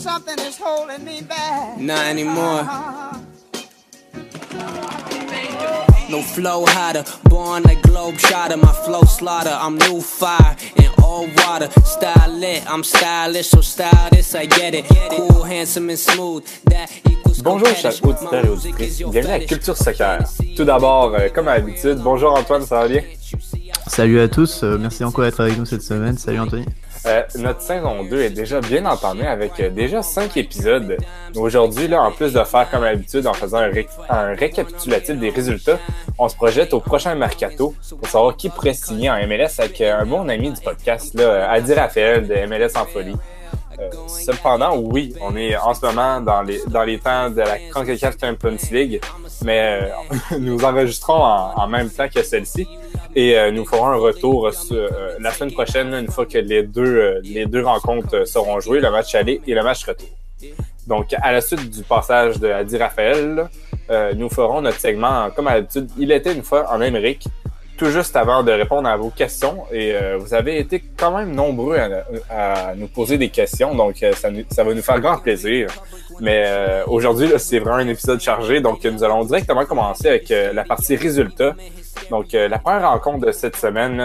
something is holding me back. Not anymore. No flow hotter, born like globe shotter. My flow slaughter, I'm new fire in all water. Style lit, I'm stylish, so stylish, I get it. Cool, handsome and smooth. That equals Bonjour, chers auditeurs et auditrices. Bienvenue à Culture Soccer. Tout d'abord, euh, comme à l'habitude, bonjour Antoine, ça va bien? Salut à tous, euh, merci encore d'être avec nous cette semaine. Salut Anthony. Euh, notre saison 2 est déjà bien entamée avec euh, déjà 5 épisodes. Aujourd'hui, là, en plus de faire comme d'habitude en faisant un, ré- un récapitulatif des résultats, on se projette au prochain mercato pour savoir qui pourrait signer en MLS avec euh, un bon ami du podcast, là, Adi Raphaël de MLS en folie. Euh, cependant, oui, on est en ce moment dans les, dans les temps de la CONCACAF Champions League, mais nous enregistrons en, en même temps que celle-ci. Et euh, nous ferons un retour sur, euh, la semaine prochaine, une fois que les deux, euh, les deux rencontres euh, seront jouées, le match aller et le match retour. Donc, à la suite du passage de Adi Raphaël, euh, nous ferons notre segment, comme à l'habitude, il était une fois en Amérique, tout juste avant de répondre à vos questions. Et euh, vous avez été quand même nombreux à, nous poser des questions, donc euh, ça, va nous faire grand plaisir. Mais euh, aujourd'hui, c'est vraiment un épisode chargé, donc nous allons directement commencer avec la partie résultats. Donc, la première rencontre de cette semaine,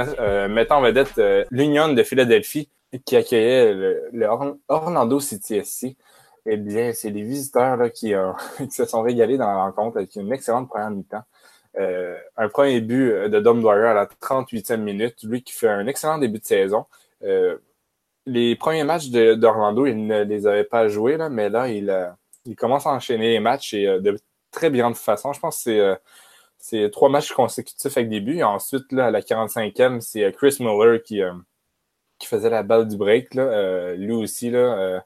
mettant en vedette l'Union de Philadelphie qui accueillait le, le Or- Orlando City SC. Eh bien, c'est les visiteurs qui, qui se sont régalés dans la rencontre avec une excellente première mi-temps. Euh, un premier but euh, de Dom Dwyer à la 38e minute, lui qui fait un excellent début de saison. Euh, les premiers matchs d'Orlando, il ne les avait pas joués, là, mais là, il, commence à enchaîner les matchs et de très brillante façon. Je pense que c'est trois matchs consécutifs avec des buts. Ensuite, là, à la 45e, c'est Chris Muller qui, qui faisait la balle du break. Là. Lui aussi, là,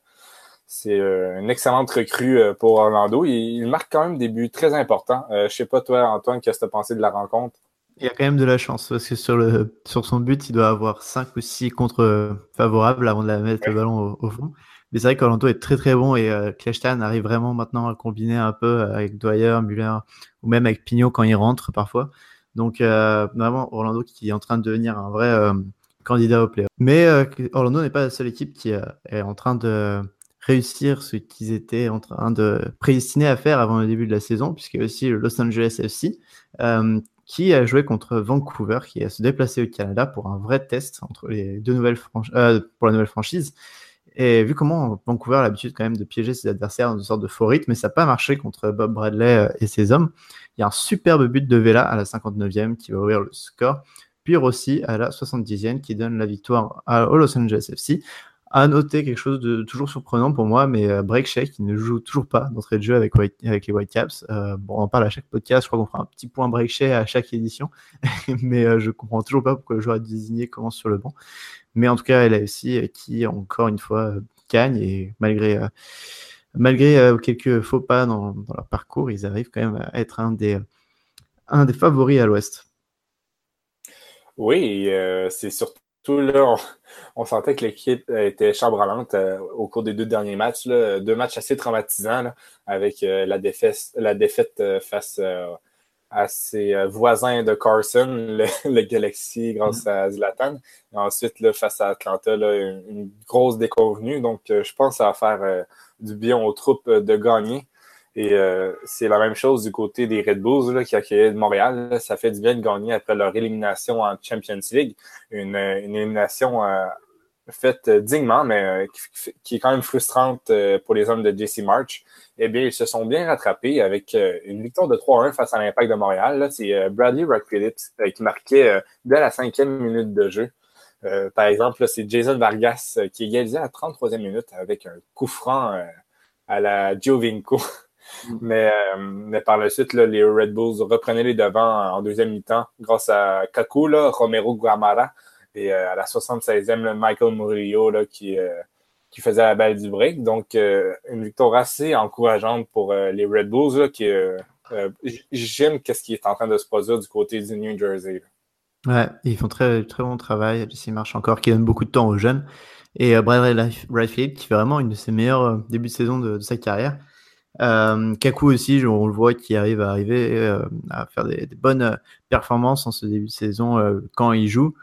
c'est euh, une excellente recrue euh, pour Orlando. Il, il marque quand même des buts très importants. Euh, je sais pas, toi, Antoine, qu'est-ce que tu as pensé de la rencontre? Il y a quand même de la chance parce que sur, le, sur son but, il doit avoir 5 ou 6 contre favorables avant de la mettre le ballon au, au fond. Mais c'est vrai qu'Orlando est très très bon et euh, Kleshtan arrive vraiment maintenant à combiner un peu avec Dwyer, Muller ou même avec Pignot quand il rentre parfois. Donc euh, vraiment Orlando qui est en train de devenir un vrai euh, candidat au play. Mais Orlando n'est pas la seule équipe qui est en train de réussir ce qu'ils étaient en train de prédestiner à faire avant le début de la saison, puisqu'il y a aussi le Los Angeles FC euh, qui a joué contre Vancouver, qui a se déplacé au Canada pour un vrai test entre les deux nouvelles euh, pour la nouvelle franchise. Et vu comment Vancouver a l'habitude quand même de piéger ses adversaires dans une sorte de faux rythme, mais ça n'a pas marché contre Bob Bradley euh, et ses hommes. Il y a un superbe but de Vela à la 59e qui va ouvrir le score, puis Rossi à la 70e qui donne la victoire à, au Los Angeles FC. À noter quelque chose de toujours surprenant pour moi, mais euh, Break Shea qui ne joue toujours pas d'entrée de jeu avec, les Whitecaps. Euh, bon, on en parle à chaque podcast, je crois qu'on fera un petit point Break Shea à chaque édition, mais euh, je comprends toujours pas pourquoi le joueur désigné commence sur le banc. Mais en tout cas, LAFC qui, encore une fois, euh, gagne et malgré, euh, euh, quelques faux pas dans, dans leur parcours, ils arrivent quand même à être un des, un des favoris à l'ouest. Oui, euh, c'est surtout là, on, on sentait que l'équipe euh, était chambranlante euh, au cours des deux derniers matchs. Là, deux matchs assez traumatisants là, avec euh, la défaite, la défaite euh, face à ses voisins de Carson, le, le Galaxy, grâce à Zlatan. Et ensuite, là, face à Atlanta, là, une, une grosse déconvenue. Donc, je pense que ça va faire du bien aux troupes de gagner. Et euh, c'est la même chose du côté des Red Bulls là, qui accueillaient Montréal. Ça fait du bien de gagner après leur élimination en Champions League. Une, une élimination euh, faite dignement, mais euh, qui, est quand même frustrante euh, pour les hommes de JC March. Eh bien, ils se sont bien rattrapés avec euh, une victoire de 3-1 face à l'Impact de Montréal. C'est euh, Bradley Rock-Phillips euh, qui marquait euh, dès la cinquième minute de jeu. Euh, par exemple, c'est Jason Vargas euh, qui égalisait à la 33e minute avec un coup franc euh, à la Giovinco. Mais, euh, mais par la suite, les Red Bulls reprenaient les devants en deuxième mi-temps grâce à Kaku, là, Romero Guamara, et euh, à la 76e, là, Michael Murillo là, qui, euh, qui faisait la balle du break. Donc, une victoire assez encourageante pour les Red Bulls. Là, qui, J'aime qu'est-ce qui est en train de se produire du côté du New Jersey. Ouais, ils font très, très bon travail. Jesse marche encore, qui donne beaucoup de temps aux jeunes. Et euh, Wright qui fait vraiment une de ses meilleurs débuts de saison de sa carrière. Euh, Kaku aussi, on le voit qui arrive à arriver euh, à faire des, bonnes performances en ce début de saison euh, quand il joue.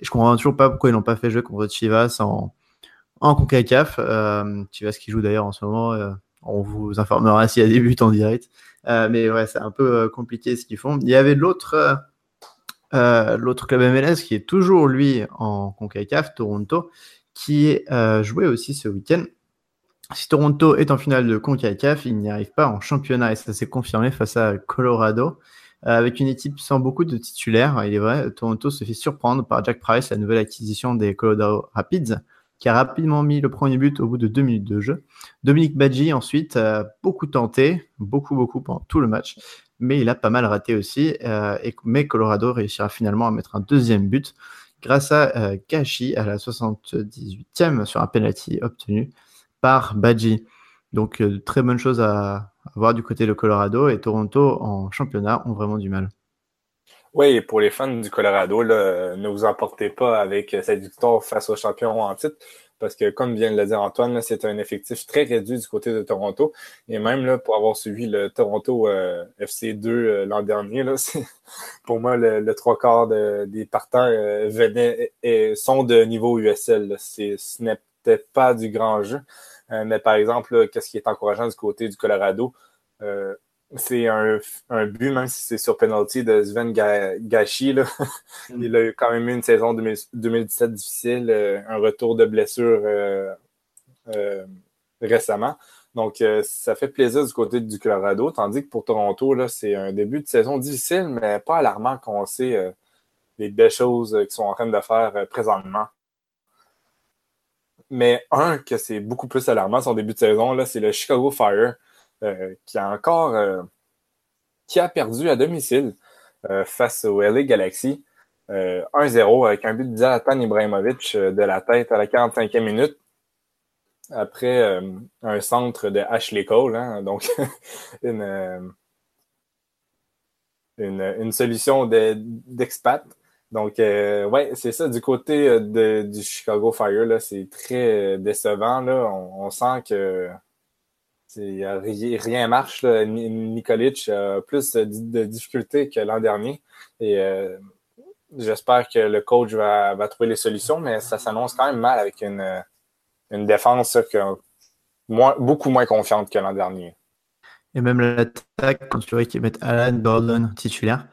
Je comprends toujours pas pourquoi ils n'ont pas fait jouer contre Chivas en, en CONCACAF. Euh, ce qu'il joue d'ailleurs en ce moment. Euh, on vous informera s'il y a des buts en direct. Euh, mais ouais, c'est un peu compliqué ce qu'ils font. Il y avait l'autre l'autre club MLS qui est toujours lui en CONCACAF, Toronto, qui jouait aussi ce week-end. Si Toronto est en finale de CONCACAF, il n'y arrive pas en championnat et ça s'est confirmé face à Colorado. avec une équipe sans beaucoup de titulaires, il est vrai, Toronto se fait surprendre par Jack Price, la nouvelle acquisition des Colorado Rapids qui a rapidement mis le premier but au bout de deux minutes de jeu. Dominique Badji, ensuite, a beaucoup tenté, beaucoup, beaucoup pendant tout le match, mais il a pas mal raté aussi. Euh, mais Colorado réussira finalement à mettre un deuxième but grâce à euh, Kashi à la 78e sur un penalty obtenu par Badji. Donc, euh, très bonne chose à, voir du côté de Colorado et Toronto en championnat ont vraiment du mal. Oui, pour les fans du Colorado, ne vous emportez pas avec cette victoire face aux champions en titre, parce que comme vient de le dire Antoine, c'est un effectif très réduit du côté de Toronto. Et même pour avoir suivi le Toronto euh, FC2 euh, l'an dernier, pour moi, le, trois quarts des partants et, sont de niveau USL. Ce pas du grand jeu. mais par exemple, qu'est-ce qui est encourageant du côté du Colorado? c'est un, un, but, même si c'est sur penalty de Sven Gachi. Mm. Il a eu quand même eu une saison 2017 difficile, euh, un retour de blessure euh, euh, récemment. Donc, ça fait plaisir du côté du Colorado, tandis que pour Toronto, c'est un début de saison difficile, mais pas alarmant qu'on sait les belles choses qu'ils sont en train de faire présentement. Mais un, que c'est beaucoup plus alarmant, son début de saison, c'est le Chicago Fire. Euh, qui a encore euh, qui a perdu à domicile euh, face au LA Galaxy. 1-0 avec un but de Zlatan Ibrahimovic de la tête à la 45e minute après un centre de Ashley Cole, hein, donc une, une, solution d'expat. Donc, ouais, c'est ça. Du côté de, du Chicago Fire, c'est très décevant. Là. On, sent que rien marche. Là. Nikolic a plus de, difficultés que l'an dernier. Et euh, j'espère que le coach va, trouver les solutions, mais ça s'annonce quand même mal avec une, défense beaucoup moins confiante que l'an dernier. Et même l'attaque, quand tu vois qu'ils mettent Alan Gordon titulaire,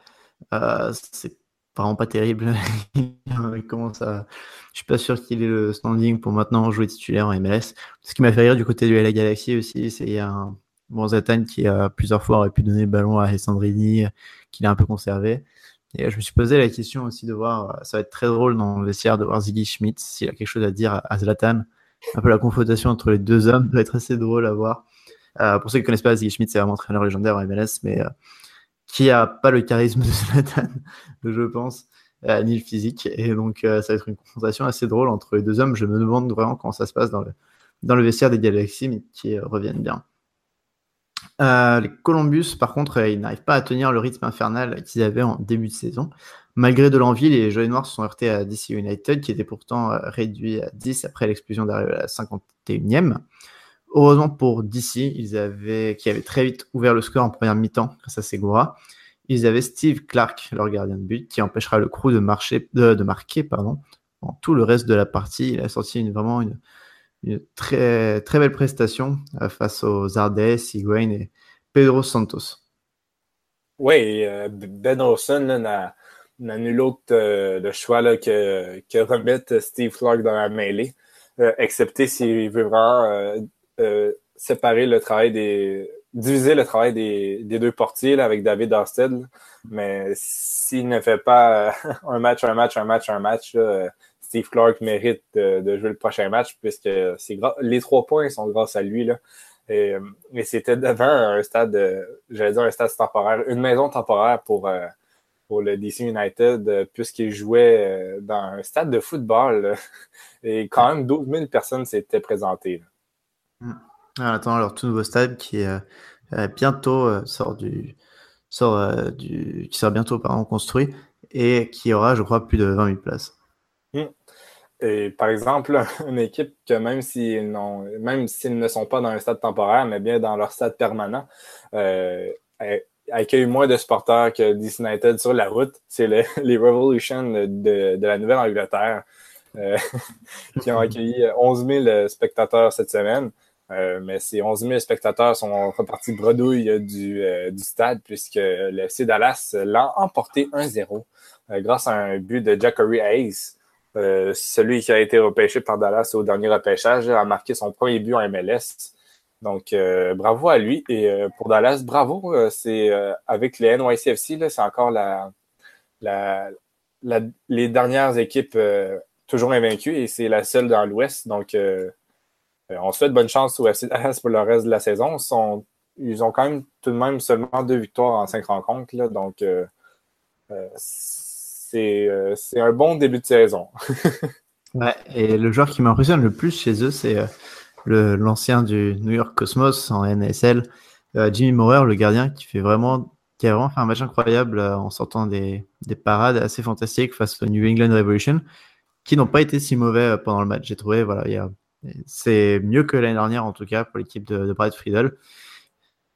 euh, c'est vraiment pas terrible. il commence. Je suis pas sûr qu'il ait le standing pour maintenant jouer titulaire en MLS. Ce qui m'a fait rire du côté du LA Galaxy aussi, c'est un bon Zatan qui a plusieurs fois aurait pu donner le ballon à Alessandrini, qu'il a un peu conservé. Et je me suis posé la question aussi de voir, ça va être très drôle dans le vestiaire de voir Ziggy Schmidt s'il a quelque chose à dire à Zlatan. Un peu la confrontation entre les deux hommes doit être assez drôle à voir. Euh, pour ceux qui ne connaissent pas, Ziggy Schmidt, c'est vraiment un entraîneur légendaire en MLS, mais euh, qui a pas le charisme de Zlatan, je pense, euh, ni le physique. Et donc, euh, ça va être une confrontation assez drôle entre les deux hommes. Je me demande vraiment comment ça se passe dans le, dans le vestiaire des Galaxies, mais qui euh, reviennent bien. les Columbus, par contre, ils n'arrivent pas à tenir le rythme infernal qu'ils avaient en début de saison. Malgré de l'envie, les Jeunes Noirs se sont heurtés à DC United, qui était pourtant réduit à 10 après l'explosion d'arrivée à la 51e. Heureusement pour DC, ils avaient, qui avait très vite ouvert le score en première mi-temps grâce à Segura. Ils avaient Steve Clark, leur gardien de but, qui empêchera le crew de, marcher, de, marquer pardon, en tout le reste de la partie. Il a sorti une, vraiment une, très, très belle prestation euh, face aux Ardès, Higuain et Pedro Santos. Oui, euh, Ben Olsen n'a nul autre euh, de choix là, que, que remettre Steve Clark dans la mêlée, excepté s'il veut vraiment séparer le travail des. diviser le travail des, des deux portiers avec David Orsted. Mais s'il ne fait pas euh, un match, un match, un match, un match, là, Steve Clark mérite de, jouer le prochain match puisque les trois points sont grâce à lui. Là. Et, c'était devant un stade, j'allais dire un stade temporaire, une maison temporaire pour, pour le DC United, puisqu'il jouait dans un stade de football. Et quand même 12 000 personnes s'étaient présentées. Ah, attends, alors tout nouveau stade qui est euh, bientôt euh, sort du sort euh, du qui sera bientôt pardon, construit et qui aura, je crois, plus de 20 000 places. Mm. Et par exemple, une équipe que même s'ils n'ont, même s'ils ne sont pas dans un stade temporaire, mais bien dans leur stade permanent, accueille moins de supporters que DC United sur la route. C'est les Revolution de, de la Nouvelle-Angleterre. qui ont accueilli 11 000 spectateurs cette semaine. Mais ces 11 000 spectateurs sont repartis bredouille du, du stade puisque le FC Dallas l'a emporté 1-0 grâce à un but de Jackery Hayes. celui qui a été repêché par Dallas au dernier repêchage a marqué son premier but en MLS. Donc, euh, bravo à lui. Et euh, pour Dallas, bravo. Euh, c'est avec les NYCFC, c'est encore la, la, les dernières équipes toujours invaincues et c'est la seule dans l'Ouest. Donc, on souhaite bonne chance au FC Dallas pour le reste de la saison. Ils, ont quand même tout de même seulement deux victoires en cinq rencontres. donc, c'est un bon début de saison. ouais, et le joueur qui m'impressionne le plus chez eux, c'est l'ancien du New York Cosmos en NSL, euh, Jimmy Maurer, le gardien, qui fait vraiment, qui a vraiment fait un match incroyable euh, en sortant des, des, parades assez fantastiques face au New England Revolution, qui n'ont pas été si mauvais euh, pendant le match. J'ai trouvé, voilà, c'est mieux que l'année dernière en tout cas pour l'équipe de, de, Brad Friedel.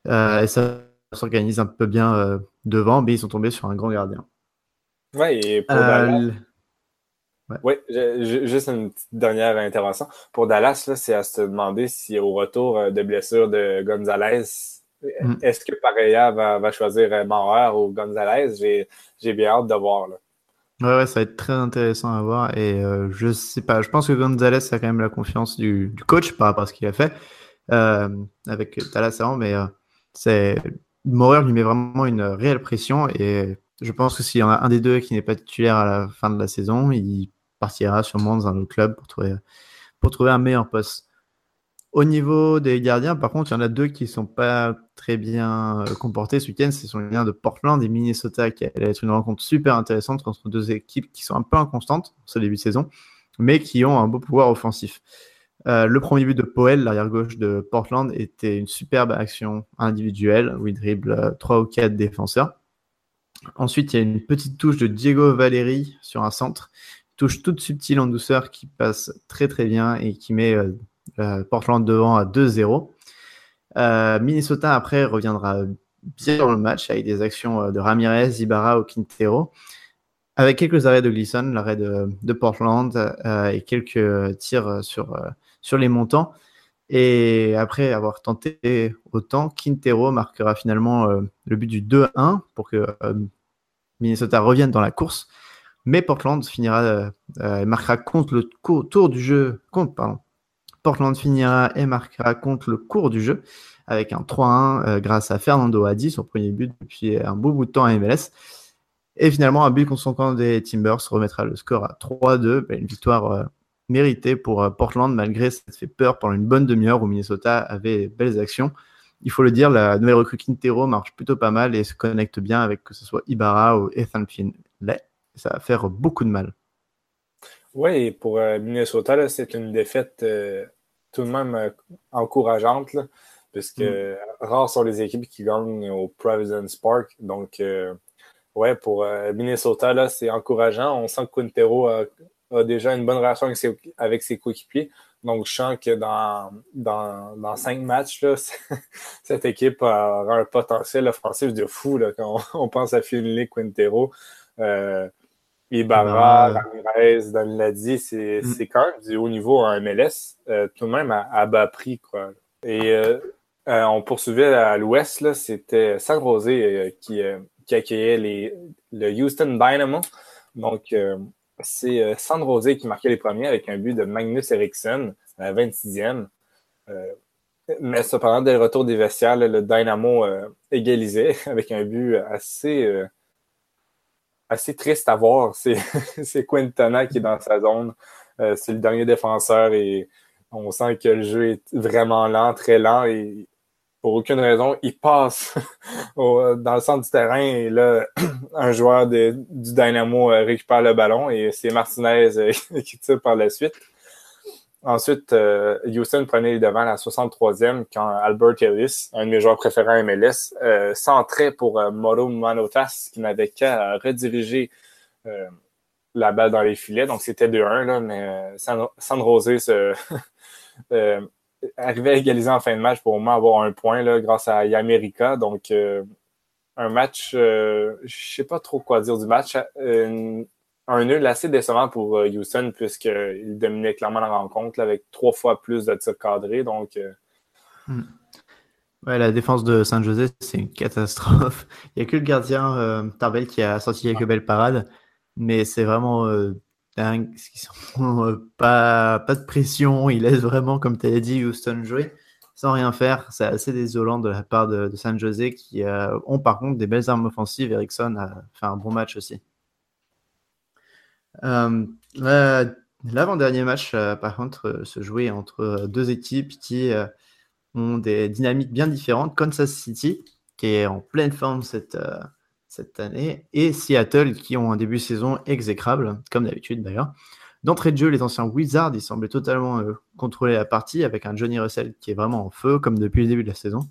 et ça s'organise un peu bien devant, mais ils sont tombés sur un grand gardien. Ouais, et pour oui, juste une petite dernière intervention. Pour Dallas, c'est à se demander si au retour euh, de blessure de Gonzalez, mm. est-ce que Pareja va, va choisir euh, Maurer ou Gonzalez? J'ai bien hâte de voir. Là. Ouais, ça va être très intéressant à voir. Et euh, je sais pas, je pense que Gonzalez a quand même la confiance du, du coach par rapport à ce qu'il a fait euh, avec avant, mais euh, c'est Maurer lui met vraiment une réelle pression et je pense que s'il y en a un des deux qui n'est pas titulaire à la fin de la saison, il partira sûrement dans un autre club pour trouver, pour trouver un meilleur poste. Au niveau des gardiens, par contre, il y en a deux qui ne sont pas très bien euh, comportés ce week-end. Ce sont les liens de Portland et Minnesota, qui allait être une rencontre super intéressante entre deux équipes qui sont un peu inconstantes ce début de saison, mais qui ont un beau pouvoir offensif. Euh, le premier but de Poel, l'arrière-gauche de Portland, était une superbe action individuelle où il dribble euh, trois ou quatre défenseurs. Ensuite, il y a une petite touche de Diego Valeri sur un centre touche toute subtile en douceur qui passe très très bien et qui met Portland devant à 2-0. Euh, Minnesota après reviendra bien dans le match avec des actions de Ramirez, Ibarra ou Quintero, avec quelques arrêts de Gleason, l'arrêt de, Portland et quelques tirs sur, les montants. Et après avoir tenté autant, Quintero marquera finalement le but du 2-1 pour que Minnesota revienne dans la course. Mais Portland finira, euh, euh, marquera contre le tour du jeu. Contre, pardon. Portland finira et marquera contre le cours du jeu avec un 3-1 euh, grâce à Fernando Adi, son premier but depuis un beau bout de temps à MLS. Et finalement, un but contre son camp des Timbers remettra le score à 3-2. Bah, une victoire méritée pour Portland malgré ça fait peur pendant une bonne demi-heure où Minnesota avait belles actions. Il faut le dire, la nouvelle recrue Quintero marche plutôt pas mal et se connecte bien avec que ce soit Ibarra ou Ethan Finlay ça va faire beaucoup de mal. Oui, pour euh, Minnesota, c'est une défaite euh, tout de même euh, encourageante, puisque mm. rares sont les équipes qui gagnent au Providence Park. Donc, ouais, pour Minnesota, c'est encourageant. On sent que Quintero a, déjà une bonne relation avec ses, coéquipiers. Donc, je sens que dans, dans, cinq matchs, cette équipe aura un potentiel offensif de fou quand on, pense à Finley Quintero. Ibarra, Ramirez, Dan l'a dit, c'est mm. quand même du haut niveau en MLS, euh, tout de même à, bas prix. Quoi. Et euh, euh, on poursuivait à l'ouest, c'était San Jose qui, qui accueillait les, le Houston Dynamo. Donc, c'est San Jose qui marquait les premiers avec un but de Magnus Eriksson à la 26e. mais cependant, dès le retour des vestiaires, le Dynamo égalisait avec un but assez assez triste à voir. C'est Quintana qui est dans sa zone. Euh, c'est le dernier défenseur et on sent que le jeu est vraiment lent, très lent et pour aucune raison, il passe dans le centre du terrain et là, un joueur de, du Dynamo euh, récupère le ballon et c'est Martinez euh, qui tire par la suite. Ensuite, euh, Houston prenait les devants à la 63e quand Albert Ellis, un de mes joueurs préférés à MLS, euh, pour euh, Moro Manotas qui n'avait qu'à rediriger euh, la balle dans les filets. Donc c'était 2-1, là, mais San, San se, arrivait à égaliser en fin de match pour au moins avoir un point là, grâce à Yamerica. Donc un match, je sais pas trop quoi dire du match un nul assez décevant pour Houston puisqu'il dominait clairement la rencontre avec trois fois plus de tirs cadrés. Donc, hmm. ouais, la défense de San José, c'est une catastrophe. Il n'y a que le gardien Tarbell qui a sorti quelques belles parades, mais c'est vraiment dingue. pas, pas de pression. Il laisse vraiment, comme tu as dit, Houston jouer sans rien faire. C'est assez désolant de la part de, San Jose qui euh, ont par contre des belles armes offensives. Ericsson a fait un bon match aussi. Euh, l'avant-dernier match, euh, par contre, se jouait entre deux équipes qui ont des dynamiques bien différentes. Kansas City, qui est en pleine forme cette, cette année, et Seattle, qui ont un début de saison exécrable, comme d'habitude d'ailleurs. D'entrée de jeu, les anciens Wizards, ils semblaient totalement euh, contrôler la partie avec un Johnny Russell qui est vraiment en feu, comme depuis le début de la saison.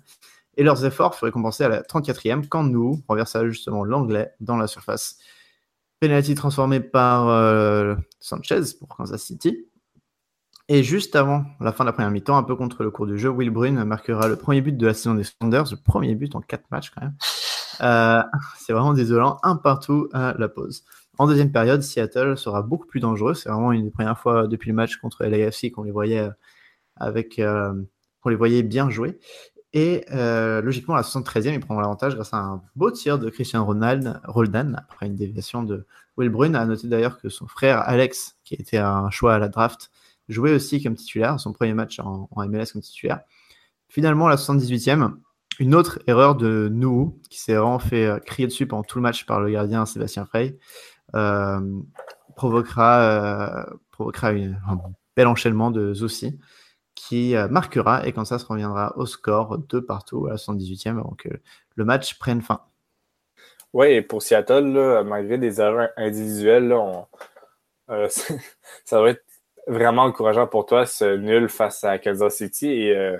Et leurs efforts furent récompensés à la 34e quand nous renversa justement l'anglais dans la surface. Penalty transformé par euh, Sanchez pour Kansas City. Et juste avant la fin de la première mi-temps, un peu contre le cours du jeu, Will Brune marquera le premier but de la saison des Sounders, le premier but en quatre matchs quand même. Euh, c'est vraiment désolant, un partout à la pause. En deuxième période, Seattle sera beaucoup plus dangereux. C'est vraiment une des premières fois depuis le match contre LAFC qu'on les voyait euh, avec, euh, les voyait bien jouer. Et euh, logiquement, à la 73e, ils prendront l'avantage grâce à un beau tir de Christian Ronald, Roldan après une déviation de Will Brune. A noter d'ailleurs que son frère Alex, qui était un choix à la draft, jouait aussi comme titulaire, son premier match en, MLS comme titulaire. Finalement, à la 78e, une autre erreur de nous, qui s'est vraiment fait crier dessus pendant tout le match par le gardien Sébastien Frey, euh, provoquera, euh, provoquera un bel enchaînement de Zossi qui euh, marquera et se reviendra au score de partout à la 118e avant que le match prenne fin. Oui, et pour Seattle, malgré des erreurs individuelles, ça va être vraiment encourageant pour toi ce nul face à Kansas City et,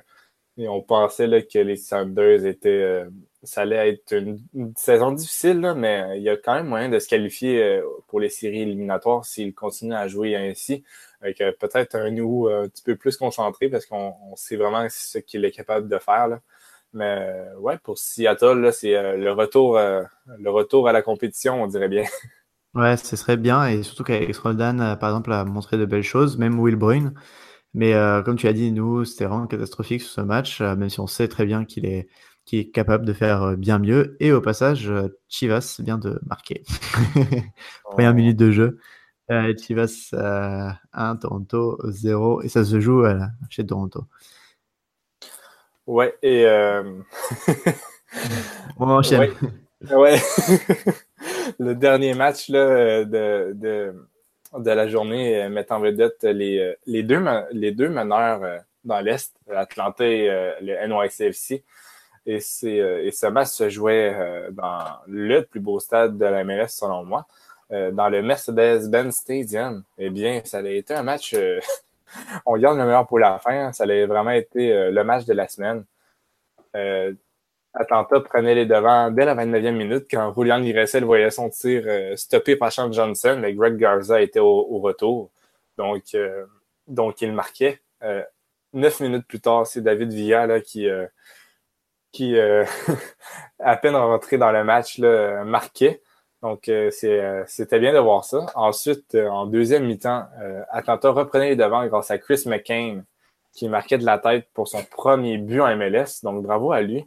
et on pensait que les Sanders étaient ça allait être une, saison difficile, mais il y a quand même moyen de se qualifier euh, pour les séries éliminatoires s'il continue à jouer ainsi, avec euh, peut-être un nous un petit peu plus concentré parce qu'on sait vraiment ce qu'il est capable de faire. Mais euh, ouais, pour Seattle, c'est le retour le retour à la compétition, on dirait bien. Ouais, ce serait bien, et surtout qu'Alex Roldan, par exemple, a montré de belles choses, même Will Bruyne. Mais comme tu as dit, nous, c'était vraiment catastrophique sur ce match, même si on sait très bien qu'il est qui est capable de faire euh, bien mieux. Et au passage, euh, Chivas vient de marquer. Première oh. minute de jeu. Euh, Chivas 1, Toronto 0. Et ça se joue chez Toronto. Ouais, et. On enchaîne. Ouais. Le dernier match là, de, de, de, la journée met en vedette les, les, deux, les deux meneurs dans l'Est, Atlanta et le NYCFC. Et, euh, et ce match se jouait euh, dans le plus beau stade de la MLS, selon moi, euh, dans le Mercedes-Benz Stadium. Eh bien, ça a été un match, on garde le meilleur pour la fin, ça a vraiment été le match de la semaine. Atlanta prenait les devants dès la 29e minute quand Julian Gressel voyait son tir stoppé par Sean Johnson, mais Greg Garza était au, retour. Donc, donc, il marquait. neuf minutes plus tard, c'est David Villa là, qui, qui, euh, à peine rentré dans le match, là, marquait. Donc, euh, euh, c'était bien de voir ça. Ensuite, en deuxième mi-temps, Atlanta reprenait les devants grâce à Chris McCain, qui marquait de la tête pour son premier but en MLS. Donc, bravo à lui.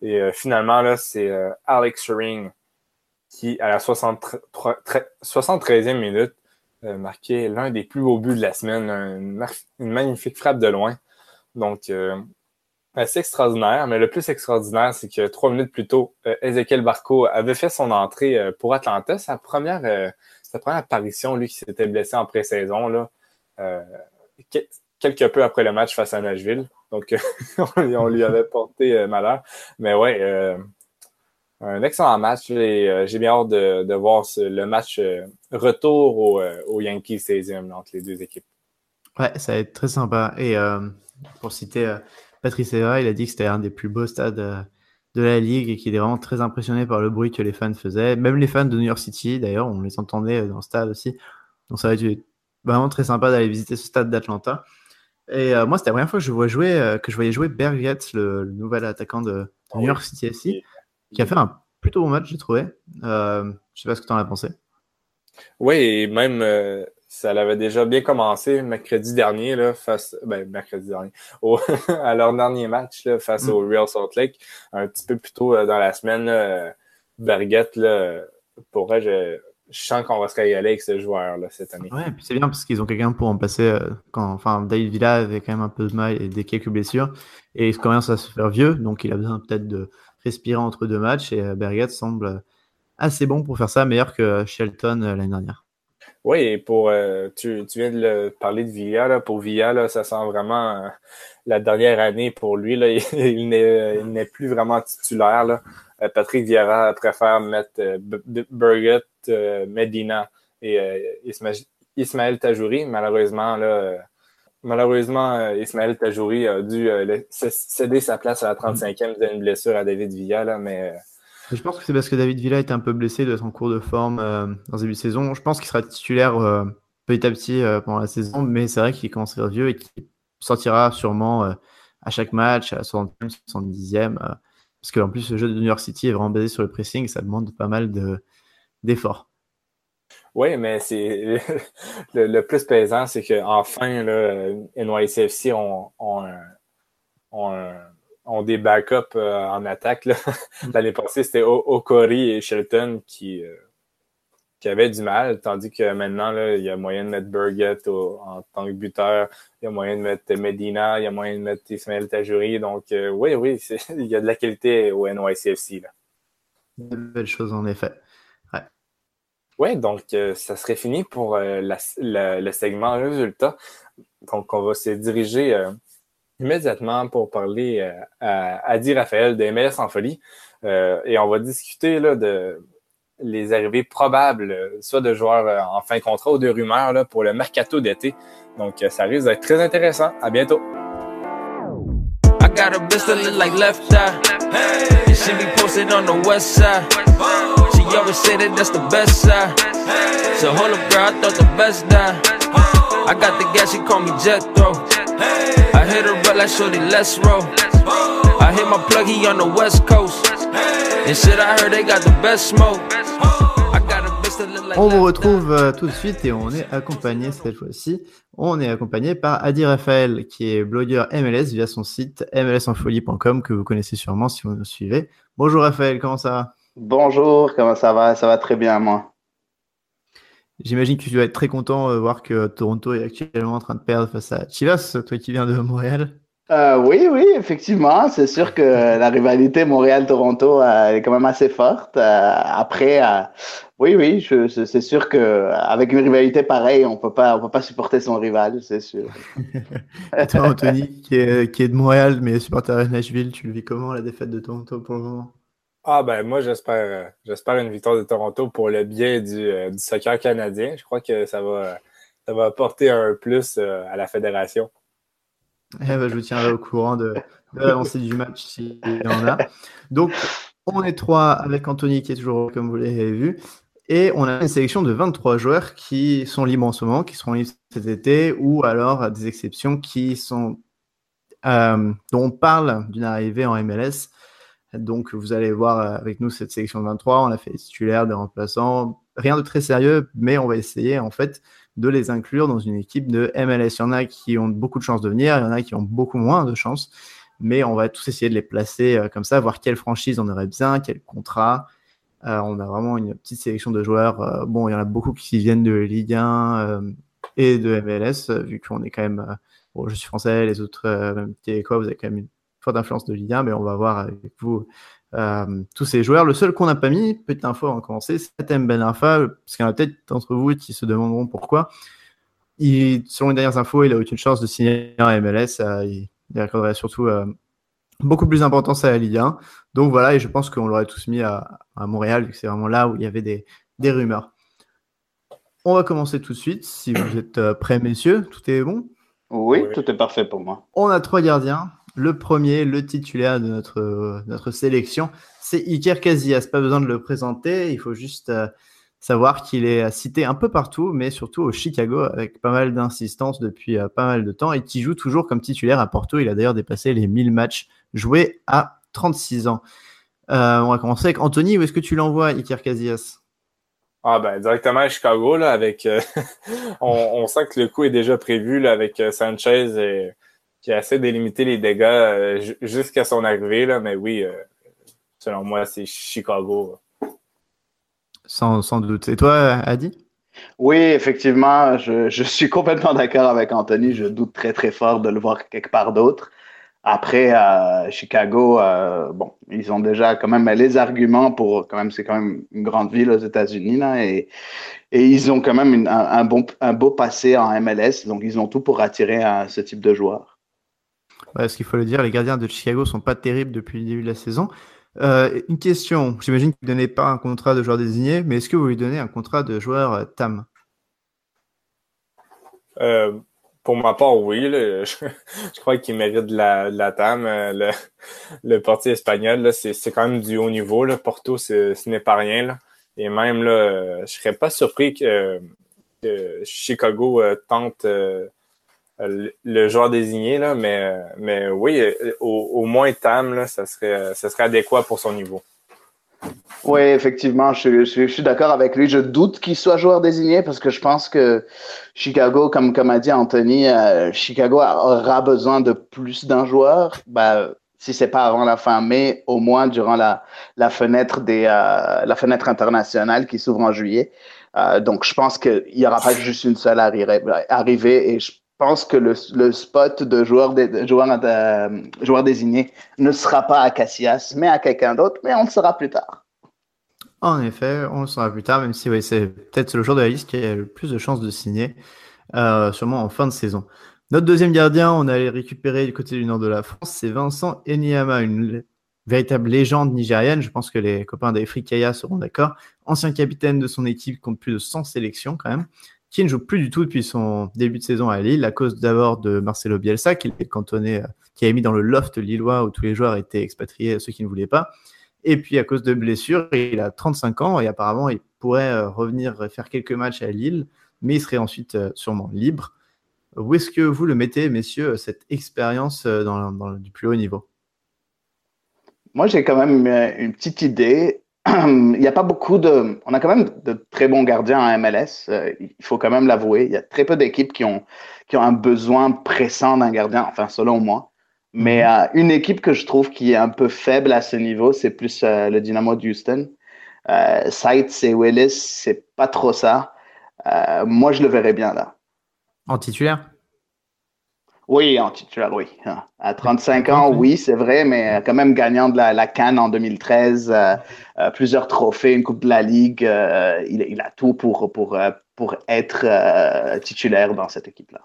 Et finalement, là, c'est Alex Ring qui, à la 73, e minute, marquait l'un des plus beaux buts de la semaine, une, une magnifique frappe de loin. Donc, c'est extraordinaire, mais le plus extraordinaire, c'est que trois minutes plus tôt, euh, Ezekiel Barco avait fait son entrée euh, pour Atlanta, sa première, euh, sa première apparition, lui qui s'était blessé en pré-saison, là, quelque peu après le match face à Nashville. Donc, on, lui avait porté malheur. Mais ouais, un excellent match et j'ai bien hâte de, voir le match retour au, au Yankee Stadium entre les deux équipes. Ouais, ça va être très sympa. Et pour citer Patrice Evra, il a dit que c'était un des plus beaux stades euh, de la ligue et qu'il est vraiment très impressionné par le bruit que les fans faisaient. Même les fans de New York City, d'ailleurs, on les entendait dans le stade aussi. Donc ça va être vraiment très sympa d'aller visiter ce stade d'Atlanta. Et euh, moi, c'était la première fois que je, vois jouer, euh, que je voyais jouer Berget, le, nouvel attaquant de, New York City FC, qui a fait un plutôt bon match, j'ai trouvé. Euh, je sais pas ce que tu en as pensé. Oui, et même euh, ça l'avait déjà bien commencé mercredi dernier, là, face, ben, mercredi dernier, au, à leur dernier match là, face mm. au Real Salt Lake. Un petit peu plus tôt euh, dans la semaine, là, Berguette, là, pourrait, je, je sens qu'on va se régaler avec ce joueur-là cette année. Ouais, puis c'est bien parce qu'ils ont quelqu'un pour en passer. Euh, quand, enfin, David Villa avait quand même un peu de mal et des quelques blessures. Et il commence à se faire vieux, donc il a besoin peut-être de respirer entre deux matchs. Et euh, semble assez bon pour faire ça, meilleur que Shelton euh, l'année dernière. Oui, et pour euh, tu, viens de le, parler de Villa. Là, pour Villa, là, ça sent vraiment la dernière année pour lui. Là, il, n'est plus vraiment titulaire. Là. Patrick Vieira préfère mettre Burgett, Medina et Ismaël Tajouri. Malheureusement, là, Malheureusement, Ismaël Tajouri a dû céder sa place à la 35e d'une blessure à David Villa, là, mais je pense que c'est parce que David Villa était un peu blessé, de son cours de forme euh, dans le début de saison. Je pense qu'il sera titulaire euh, petit à petit euh, pendant la saison, mais c'est vrai qu'il commence à être vieux et qu'il sortira sûrement à chaque match, à 60e, 70e. parce qu'en plus, le jeu de New York City est vraiment basé sur le pressing, ça demande pas mal d'efforts. oui, mais c'est le, plus pesant, c'est qu'enfin, NYCFC ont, ont, un ont des backups euh, en attaque. Mm. L'année passée, c'était Okori et Shelton qui, euh, qui avaient du mal, tandis que maintenant, là, il y a moyen de mettre Burgett en tant que buteur, il y a moyen de mettre Medina, il y a moyen de mettre Ismaël Tajuri. Donc, euh, oui, oui, il y a de la qualité au NYCFC. Là. De belles choses, en effet. Ouais. Oui, donc, ça serait fini pour le segment résultat. Donc, on va se diriger immédiatement pour parler euh, à Adi Raphaël de MLS en folie. Euh, et on va discuter là, de les arrivées probables, soit de joueurs euh, en fin de contrat ou de rumeurs là, pour le mercato d'été. Donc, ça risque d'être très intéressant. À bientôt. I hit her but like shorty, let's roll. I hit my plug, he on the west coast. And shit, I heard they got the best smoke. On vous retrouve euh, tout de suite et on est accompagné cette fois-ci. On est accompagné par Adi Raphaël, qui est blogueur MLS via son site mlsenfolie.com que vous connaissez sûrement si vous nous suivez. Bonjour Raphaël, comment ça va? Bonjour, comment ça va? Ça va très bien, moi. J'imagine que tu dois être très content de euh, voir que Toronto est actuellement en train de perdre face à Chivas, toi qui viens de Montréal. Euh, oui, oui, effectivement. C'est sûr que la rivalité Montréal-Toronto euh, est quand même assez forte. après, oui, oui, c'est sûr que avec une rivalité pareille, on peut pas, on peut pas supporter son rival, c'est sûr. Et toi, Anthony, qui est, qui est de Montréal mais supporter à Nashville, tu le vis comment la défaite de Toronto pour le moment? Ah ben moi j'espère j'espère une victoire de Toronto pour le bien du, euh, du, soccer canadien. Je crois que ça va ça va apporter un plus euh, à la fédération. Eh ben, je vous tiendrai au courant de, l'avancée du match s'il y en a. Donc on est trois avec Anthony qui est toujours comme vous l'avez vu. Et on a une sélection de 23 joueurs qui sont libres en ce moment, qui seront libres cet été, ou alors des exceptions qui sont euh, dont on parle d'une arrivée en MLS donc, vous allez voir euh, avec nous cette sélection de 23. On a fait des titulaires, des remplaçants. Rien de très sérieux, mais on va essayer en fait de les inclure dans une équipe de MLS. Il y en a qui ont beaucoup de chances de venir, il y en a qui ont beaucoup moins de chances, mais on va tous essayer de les placer euh, comme ça, voir quelle franchise on aurait bien, quel contrat. Euh, on a vraiment une petite sélection de joueurs. bon, il y en a beaucoup qui viennent de Ligue 1 et de MLS, vu qu'on est quand même. bon, je suis français, les autres, même quoi, vous avez quand même une d'influence de Ligue mais on va voir avec vous euh, tous ces joueurs. Le seul qu'on n'a pas mis, petite info avant de commencer, c'est Ben Arfa, parce qu'il y en a peut-être d'entre vous qui se demanderont pourquoi. Il, selon les dernières infos, il a aucune chance de signer un MLS. Euh, il, accorderait surtout euh, beaucoup plus d'importance à la Ligue 1. Donc voilà, et je pense qu'on l'aurait tous mis à, Montréal, vu que c'est vraiment là où il y avait des, des rumeurs. On va commencer tout de suite. Si vous êtes prêts, messieurs, tout est bon? Oui, tout est parfait pour moi. On a trois gardiens. Le premier, le titulaire de notre, notre sélection, c'est Iker Casillas. Pas besoin de le présenter, il faut juste euh, savoir qu'il est cité un peu partout, mais surtout au Chicago avec pas mal d'insistance depuis euh, pas mal de temps et qui joue toujours comme titulaire à Porto. Il a d'ailleurs dépassé les 1000 matchs joués à 36 ans. Euh, on va commencer avec Anthony. Où est-ce que tu l'envoies, Iker Casillas? Ah ben directement à Chicago là avec on, sent que le coup est déjà prévu là avec Sanchez et, qui essaie de limiter les dégâts jusqu'à son arrivée là mais oui selon moi c'est Chicago. Sans, sans doute. Et toi Adi? Oui, effectivement, je, je suis complètement d'accord avec Anthony. Je doute très, très fort de le voir quelque part d'autre. Après, à Chicago, euh, bon, ils ont déjà quand même les arguments pour, quand même, c'est quand même une grande ville aux États-Unis, là, et, et ils ont quand même un, bon, un beau passé en MLS, donc ils ont tout pour attirer ce type de joueurs. Ouais, ce qu'il faut le dire, les gardiens de Chicago sont pas terribles depuis le début de la saison. Euh, une question, j'imagine que vous ne donnez pas un contrat de joueur désigné, mais est-ce que vous lui donnez un contrat de joueur euh, TAM? Euh, Pour ma part, oui. je, crois qu'il mérite de la, TAM. Le, portier espagnol, c'est quand même du haut niveau. Là. Porto, ce n'est pas rien. Et même, là, je serais pas surpris que, Chicago tente le, joueur désigné, là, mais, mais oui, au, moins Tam, là, ça, serait, ça serait adéquat pour son niveau. Oui, effectivement, je, suis d'accord avec lui. Je doute qu'il soit joueur désigné parce que je pense que Chicago, comme, comme a dit Anthony, euh, Chicago aura besoin de plus d'un joueur. Ben, si c'est pas avant la fin mai, au moins durant la, la fenêtre des euh, la fenêtre internationale qui s'ouvre en juillet. Euh, donc, je pense qu'il n'y aura pas juste une seule arrivée, et je pense que le, spot de joueur, euh, joueur désigné ne sera pas à Cassias, mais à quelqu'un d'autre, mais on le saura plus tard. En effet, on le saura plus tard, même si c'est peut-être le joueur de la liste qui a le plus de chances de signer, euh, sûrement en fin de saison. Notre deuxième gardien, on allait récupérer du côté du nord de la France, c'est Vincent Enyama, une véritable légende nigérienne. Je pense que les copains d'Afrikaya seront d'accord. Ancien capitaine de son équipe, compte plus de 100 sélections quand même qui ne joue plus du tout depuis son début de saison à Lille, à cause d'abord de Marcelo Bielsa, qui est cantonné, euh, qui a mis dans le loft lillois où tous les joueurs étaient expatriés, ceux qui ne voulaient pas. Et puis à cause de blessures, il a 35 ans et apparemment il pourrait euh, revenir faire quelques matchs à Lille, mais il serait ensuite euh, sûrement libre. Où est-ce que vous le mettez, messieurs, cette expérience dans, du plus haut niveau? Moi, j'ai quand même une petite idée. Il n'y a pas beaucoup de. On a quand même de très bons gardiens en MLS. Euh, il faut quand même l'avouer. Il y a très peu d'équipes qui ont, qui ont un besoin pressant d'un gardien, enfin, selon moi. Mais mhm. euh, une équipe que je trouve qui est un peu faible à ce niveau, c'est plus euh, le Dynamo de Houston. Sites et Willis, c'est pas trop ça. moi, je le verrais bien là. En titulaire? Oui, en titulaire, oui. À 35 ans, oui, c'est vrai, mais quand même gagnant de la, Cannes en 2013, euh, euh, plusieurs trophées, une Coupe de la Ligue, euh, il, a tout pour, pour, pour être titulaire dans cette équipe-là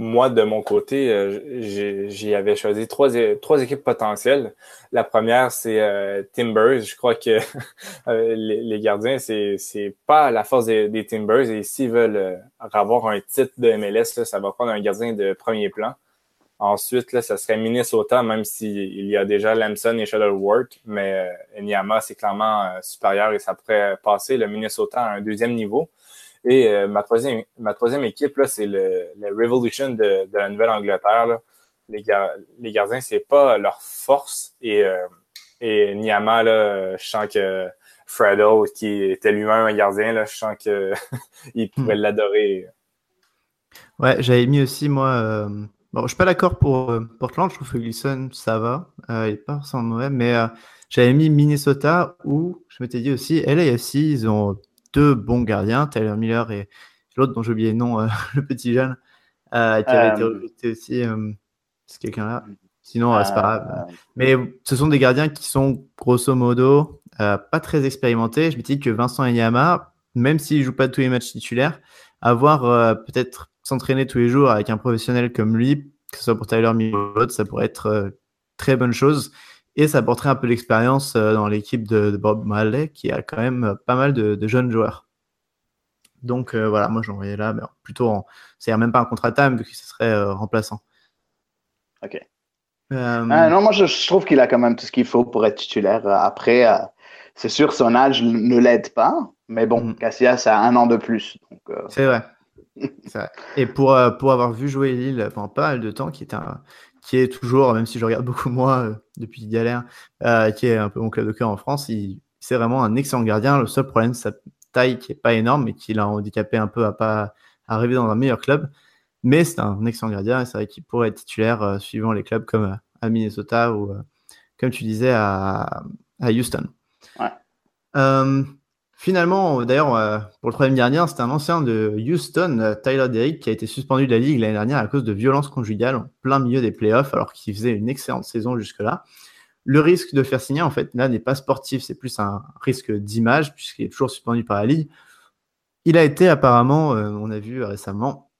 moi, de mon côté, euh, j'y avais choisi trois, équipes potentielles. La première, c'est euh, Timbers. Je crois que euh, les, gardiens, c'est c'est pas la force des, Timbers. Et s'ils veulent avoir un titre de MLS, ça va prendre un gardien de premier plan. Ensuite, là, ça serait Minnesota, même s'il y a déjà Lamson et Shuttleworth. Mais Enyama, c'est clairement supérieur et ça pourrait passer le Minnesota à un deuxième niveau. Et euh, ma, troisième, ma troisième équipe, là, c'est le, le, Revolution de, de la Nouvelle-Angleterre. Les, les gardiens, c'est pas leur force. Et, euh, et Niama, là, je sens que Fredo, qui était lui-même un gardien, là, je sens qu'il hmm. pourrait l'adorer. Ouais, j'avais mis aussi, moi. Euh... Bon, je suis pas d'accord pour euh, Portland. Je trouve que Gleason, ça va. Euh, il est pas forcément mauvais. Mais j'avais mis Minnesota où je m'étais dit aussi, LAFC, ils ont deux bons gardiens, Tyler Miller et l'autre dont j'ai oublié le nom, euh, le petit jeune, euh, qui avait été euh, recruté aussi. c'est quelqu'un-là. Sinon, c'est pas grave. Mais ce sont des gardiens qui sont grosso modo pas très expérimentés. Je me dis que Vincent Enyama, même s'il joue pas tous les matchs titulaires, avoir peut-être s'entraîner tous les jours avec un professionnel comme lui, que ce soit pour Tyler Miller ou l'autre, ça pourrait être très bonne chose. Et ça apporterait un peu d'expérience euh, dans l'équipe de, Bob Marley, qui a quand même euh, pas mal de, jeunes joueurs. Donc euh, voilà, moi j'envoyais là, mais plutôt en. C'est même pas un contrat time, vu que ce serait remplaçant. Ok. Ah, non, moi je, trouve qu'il a quand même tout ce qu'il faut pour être titulaire. Après, c'est sûr, son âge ne l'aide pas, mais bon, mm. Cassias a un an de plus. C'est vrai. Et pour, pour avoir vu jouer Lille pendant pas mal de temps, qui était un, qui est toujours, même si je regarde beaucoup moins euh, depuis Galère, euh, qui est un peu mon club de cœur en France, il, c'est vraiment un excellent gardien. Le seul problème, c'est sa taille qui est pas énorme, mais qui l'a handicapé un peu à pas arriver dans un meilleur club. Mais c'est un excellent gardien et c'est vrai qu'il pourrait être titulaire suivant les clubs comme à Minnesota ou, comme tu disais, à, à Houston. Ouais. Finalement, d'ailleurs, euh, pour le troisième gardien, c'était un ancien de Houston, euh, Tyler Derrick, qui a été suspendu de la Ligue l'année dernière à cause de violences conjugales en plein milieu des playoffs, alors qu'il faisait une excellente saison jusque-là. Le risque de faire signer, en fait, là, n'est pas sportif, c'est plus un risque d'image, puisqu'il est toujours suspendu par la Ligue. Il a été apparemment, euh, on a vu récemment,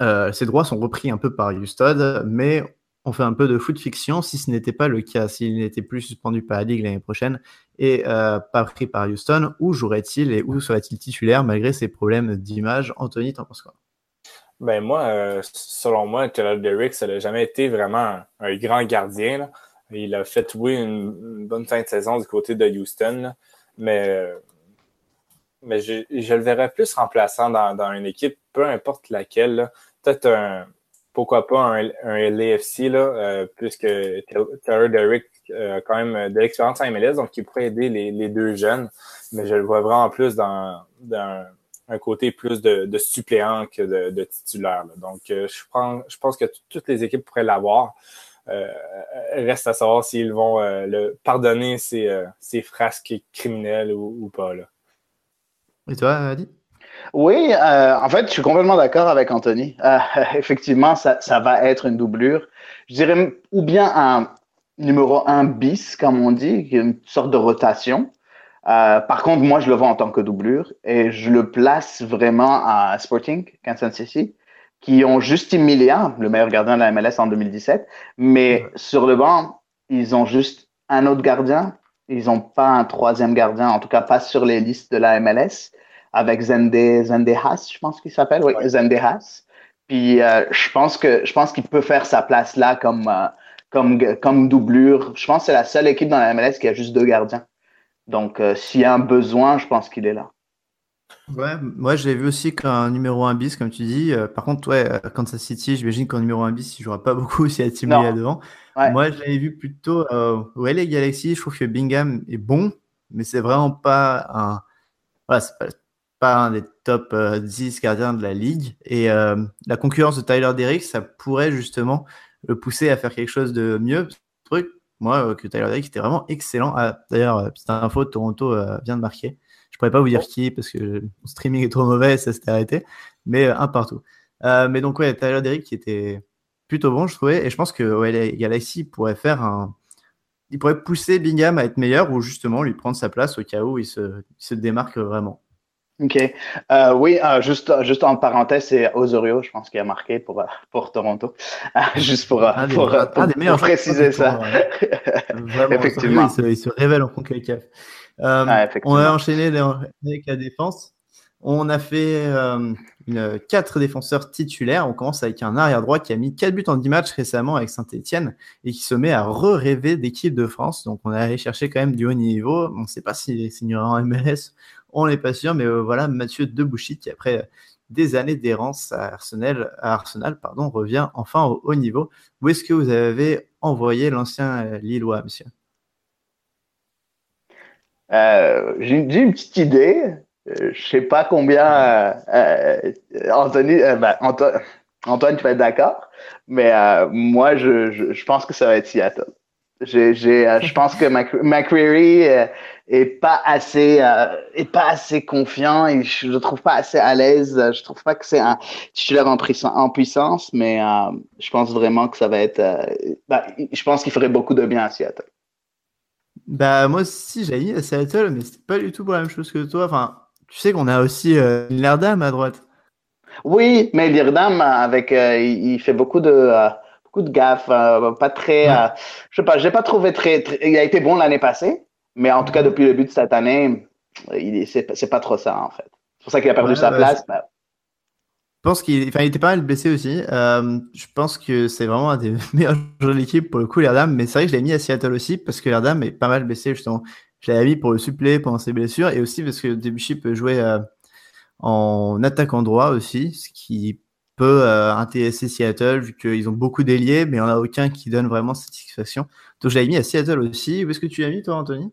ses droits sont repris un peu par Houston, mais on fait un peu de foot fiction si ce n'était pas le cas, s'il n'était plus suspendu par la Ligue l'année prochaine et euh, pas pris par Houston, où jouerait-il et où serait-il titulaire malgré ses problèmes d'image? Anthony, t'en penses quoi? Ben moi, euh, selon moi, Taylor Derrick, ça n'a jamais été vraiment un, grand gardien. Il a fait oui une, bonne fin de saison du côté de Houston, mais, mais je, le verrais plus remplaçant dans, une équipe, peu importe laquelle. Peut-être un, pourquoi pas un, un LAFC, là, euh, puisque Taylor Derrick a quand même de l'expérience en MLS, donc il pourrait aider les, deux jeunes, mais je le vois vraiment plus dans, un côté plus de, suppléant que de, titulaire. Donc, euh, je, pense, je pense que toutes les équipes pourraient l'avoir. Euh, reste à savoir s'ils vont le pardonner ses, frasques criminelles ou, pas. Là. Et toi, Adi? Oui, euh, en fait, je suis complètement d'accord avec Anthony. Euh, effectivement, ça, ça, va être une doublure. Je dirais ou bien un numéro 1 bis, comme on dit, une sorte de rotation. Euh, par contre, moi, je le vois en tant que doublure et je le place vraiment à Sporting, Kansas City, qui ont juste Milia, le meilleur gardien de la MLS en 2017. Mais sur le banc, ils ont juste un autre gardien. Ils n'ont pas un troisième gardien, en tout cas pas sur les listes de la MLS avec Zende, Haas, je pense qu'il s'appelle, oui, Zende Haas. Puis euh, je pense que je pense qu'il peut faire sa place là comme, euh, comme, comme doublure. Je pense que c'est la seule équipe dans la MLS qui a juste deux gardiens. Donc euh, s'il y a un besoin, je pense qu'il est là. Ouais, moi je l'ai vu aussi qu'un numéro 1 bis, comme tu dis. par contre, ouais, Kansas City, j'imagine qu'en numéro 1 bis, il jouera pas beaucoup s'il y a Tim là devant. Moi, je l'avais vu plutôt ouais, les Galaxy. Je trouve que Bingham est bon, mais c'est vraiment pas un. Voilà, c'est pas pas un des top 10 euh, gardiens de la ligue. Et euh, la concurrence de Tyler Derrick, ça pourrait justement le pousser à faire quelque chose de mieux. Truc, moi, euh, que Tyler Derrick était vraiment excellent. Ah, D'ailleurs, petite info, Toronto vient de marquer. Je pourrais pas vous dire qui parce que le streaming est trop mauvais, ça s'était arrêté. Mais un partout. mais donc, ouais, Tyler Derrick qui était plutôt bon, je trouvais. Et je pense que ouais, Galaxy pourrait faire un. Il pourrait pousser Bingham à être meilleur ou justement lui prendre sa place au cas où il se, il se démarque vraiment. OK. Euh, oui, euh, juste, juste en parenthèse, c'est Osorio, je pense, qui a marqué pour, euh, pour Toronto. juste pour, pour, pour, préciser ça. effectivement. Il se, révèle en CONCACAF. Ah, on a enchaîné avec la défense. On a fait une, quatre défenseurs titulaires. On commence avec un arrière droit qui a mis quatre buts en 10 matchs récemment avec Saint-Etienne et qui se met à re-rêver d'équipe de France. Donc on a allé chercher quand même du haut niveau. On ne sait pas s'il signera en MLS on n'est pas sûr, mais euh, voilà, Mathieu Debouchy qui après des années d'errance à Arsenal, revient enfin au haut niveau. Où est-ce que vous avez envoyé l'ancien euh, Lillois, monsieur? Euh, J'ai une petite idée. Je je sais pas combien Anthony, ben, Antoine, tu vas être d'accord, mais moi, je, je, pense que ça va être Seattle. J'ai, je pense que McCreary est pas assez euh, est pas assez confiant et je le trouve pas assez à l'aise. Je trouve pas que c'est un titulaire en, en puissance mais euh, je pense vraiment que ça va être euh, bah, je pense qu'il ferait beaucoup de bien à Seattle. Bah moi aussi j'ai à Seattle mais c'est pas du tout pour la même chose que toi. Enfin tu sais qu'on a aussi Lirdam à droite. Oui mais Lirdam avec il, fait beaucoup de beaucoup de gaffes pas très je sais pas j'ai pas trouvé très, il a été bon l'année passée mais en tout cas, depuis le début de cette année, c'est pas trop ça, en fait. C'est pour ça qu'il a perdu sa place. Je pense qu'il enfin, il était pas mal blessé aussi. Euh, je pense que c'est vraiment un des meilleurs joueurs de l'équipe pour le coup, Lerdam. Mais c'est vrai que je l'ai mis à Seattle aussi parce que Lerdam est pas mal blessé justement. Je l'avais mis pour le suppléer pendant ses blessures et aussi parce que Debuchy peut jouer euh, en attaquant droit aussi, ce qui peut euh, intéresser Seattle vu qu'ils ont beaucoup d'ailiers, mais il n'y en a aucun qui donne vraiment satisfaction. Donc je l'avais mis à Seattle aussi. Où est-ce que tu l'as mis toi, Anthony?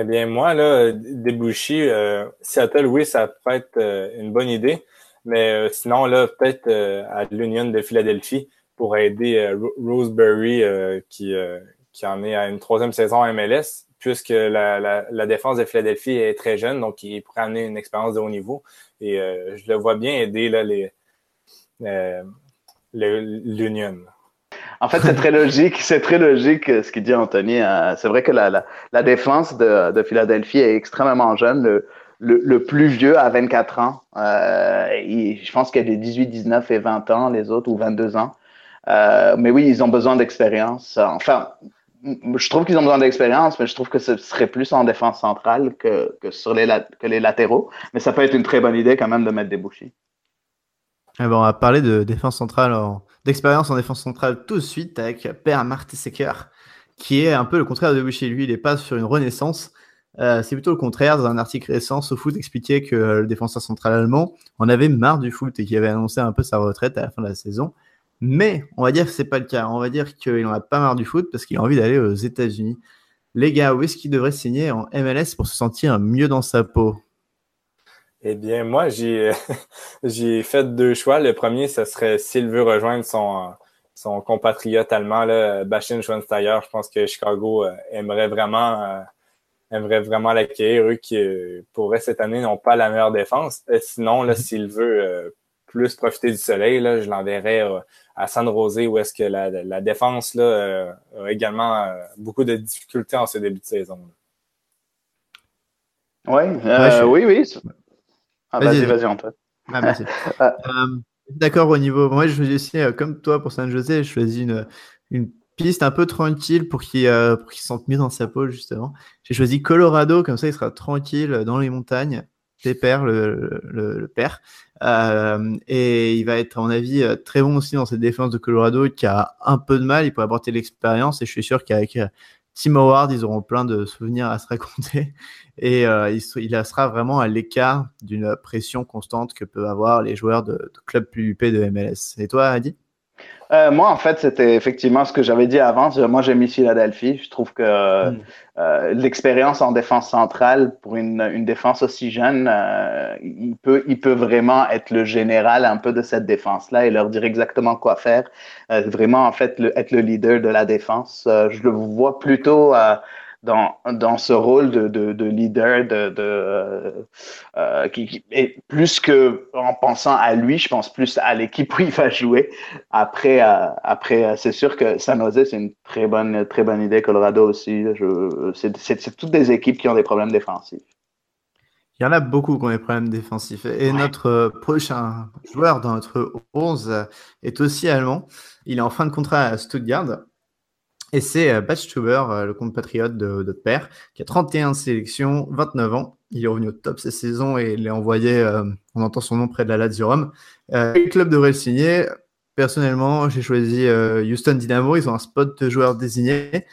Eh bien, moi, là, déboucher, euh, Seattle, oui, ça pourrait être euh, une bonne idée. Mais euh, sinon, là, peut-être à l'Union de Philadelphie pour aider Roseberry qui, qui en est à une troisième saison MLS, puisque la, la, défense de Philadelphie est très jeune, donc il pourrait amener une expérience de haut niveau. Et je le vois bien aider là, les l'Union. En fait, c'est très logique. C'est très logique euh, ce qu'il dit Anthony. Euh, c'est vrai que la, défense de, de, Philadelphie est extrêmement jeune. Le, plus vieux a 24 ans. Euh, je pense qu'il y a des 18, 19 et 20 ans, les autres, ou 22 ans. Euh, mais oui, ils ont besoin d'expérience. Enfin, je trouve qu'ils ont besoin d'expérience, mais je trouve que ce serait plus en défense centrale que, sur les, latéraux. Mais ça peut être une très bonne idée quand même de mettre des bouchées. Ah on va parler de défense centrale, d'expérience en défense centrale tout de suite avec Per Martisecker, qui est un peu le contraire de Boucher. Lui, il n'est pas sur une renaissance. Euh, c'est plutôt le contraire. Dans un article récent, SoFoot expliquait que le défenseur central allemand en avait marre du foot et qu'il avait annoncé un peu sa retraite à la fin de la saison. Mais on va dire que c'est pas le cas. On va dire qu'il n'en a pas marre du foot parce qu'il a envie d'aller aux États-Unis. Les gars, où est-ce qu'il devrait signer en MLS pour se sentir mieux dans sa peau? Eh bien, moi, j'ai j'ai fait deux choix. Le premier, ce serait s'il veut rejoindre son, son compatriote allemand, là, Bachin Schweinsteiger. Je pense que Chicago euh, aimerait vraiment euh, aimerait vraiment l'accueillir. Eux qui, euh, pourraient cette année, n'ont pas la meilleure défense. sinon, là, s'il veut plus profiter du soleil, là, je l'enverrais à San Jose où est-ce que la, la défense là, a également beaucoup de difficultés en ce début de saison. Ouais, oui, oui. Ah, vas-y, vas-y, Antoine. Ah, merci. Euh, d'accord, au niveau. Moi, je choisis aussi, euh, comme toi, pour San José, je choisis une, une piste un peu tranquille pour qu'il euh, se sente mieux dans sa peau, justement. J'ai choisi Colorado, comme ça, il sera tranquille dans les montagnes. Pépère, le, le, le père. et il va être, à mon avis, très bon aussi dans cette défense de Colorado qui a un peu de mal. Il peut apporter l'expérience et je suis sûr qu'avec Tim Howard, ils auront plein de souvenirs à se raconter et euh, il, sera vraiment à l'écart d'une pression constante que peuvent avoir les joueurs de, de clubs plus de MLS. Et toi, Adi? Euh, moi, en fait, c'était effectivement ce que j'avais dit avant. Moi, j'ai mis Philadelphie. Je trouve que hmm. euh, l'expérience en défense centrale pour une, une défense aussi jeune, euh, il, peut, il peut vraiment être le général un peu de cette défense-là et leur dire exactement quoi faire. Vraiment, en fait, le, être le leader de la défense. Je le vois plutôt dans, dans ce rôle de, de, de leader, de, de euh, euh, qui, et plus que en pensant à lui, je pense plus à l'équipe où il va jouer. Après, euh, après, c'est sûr que San Jose c'est une très bonne, très bonne idée. Colorado aussi. C'est toutes des équipes qui ont des problèmes défensifs. Il y en a beaucoup qui ont des problèmes défensifs. Et notre prochain joueur dans notre 11 est aussi allemand. Il est en fin de contrat à Stuttgart. Et c'est euh, Batchtuber, euh, le compatriote de, de père, qui a 31 sélections, 29 ans. Il est revenu au top cette saison et il est envoyé, euh, on entend son nom près de la Lazio Rome. le club devrait le signer. Personnellement, j'ai choisi Houston Dynamo. Ils ont un spot de joueurs désignés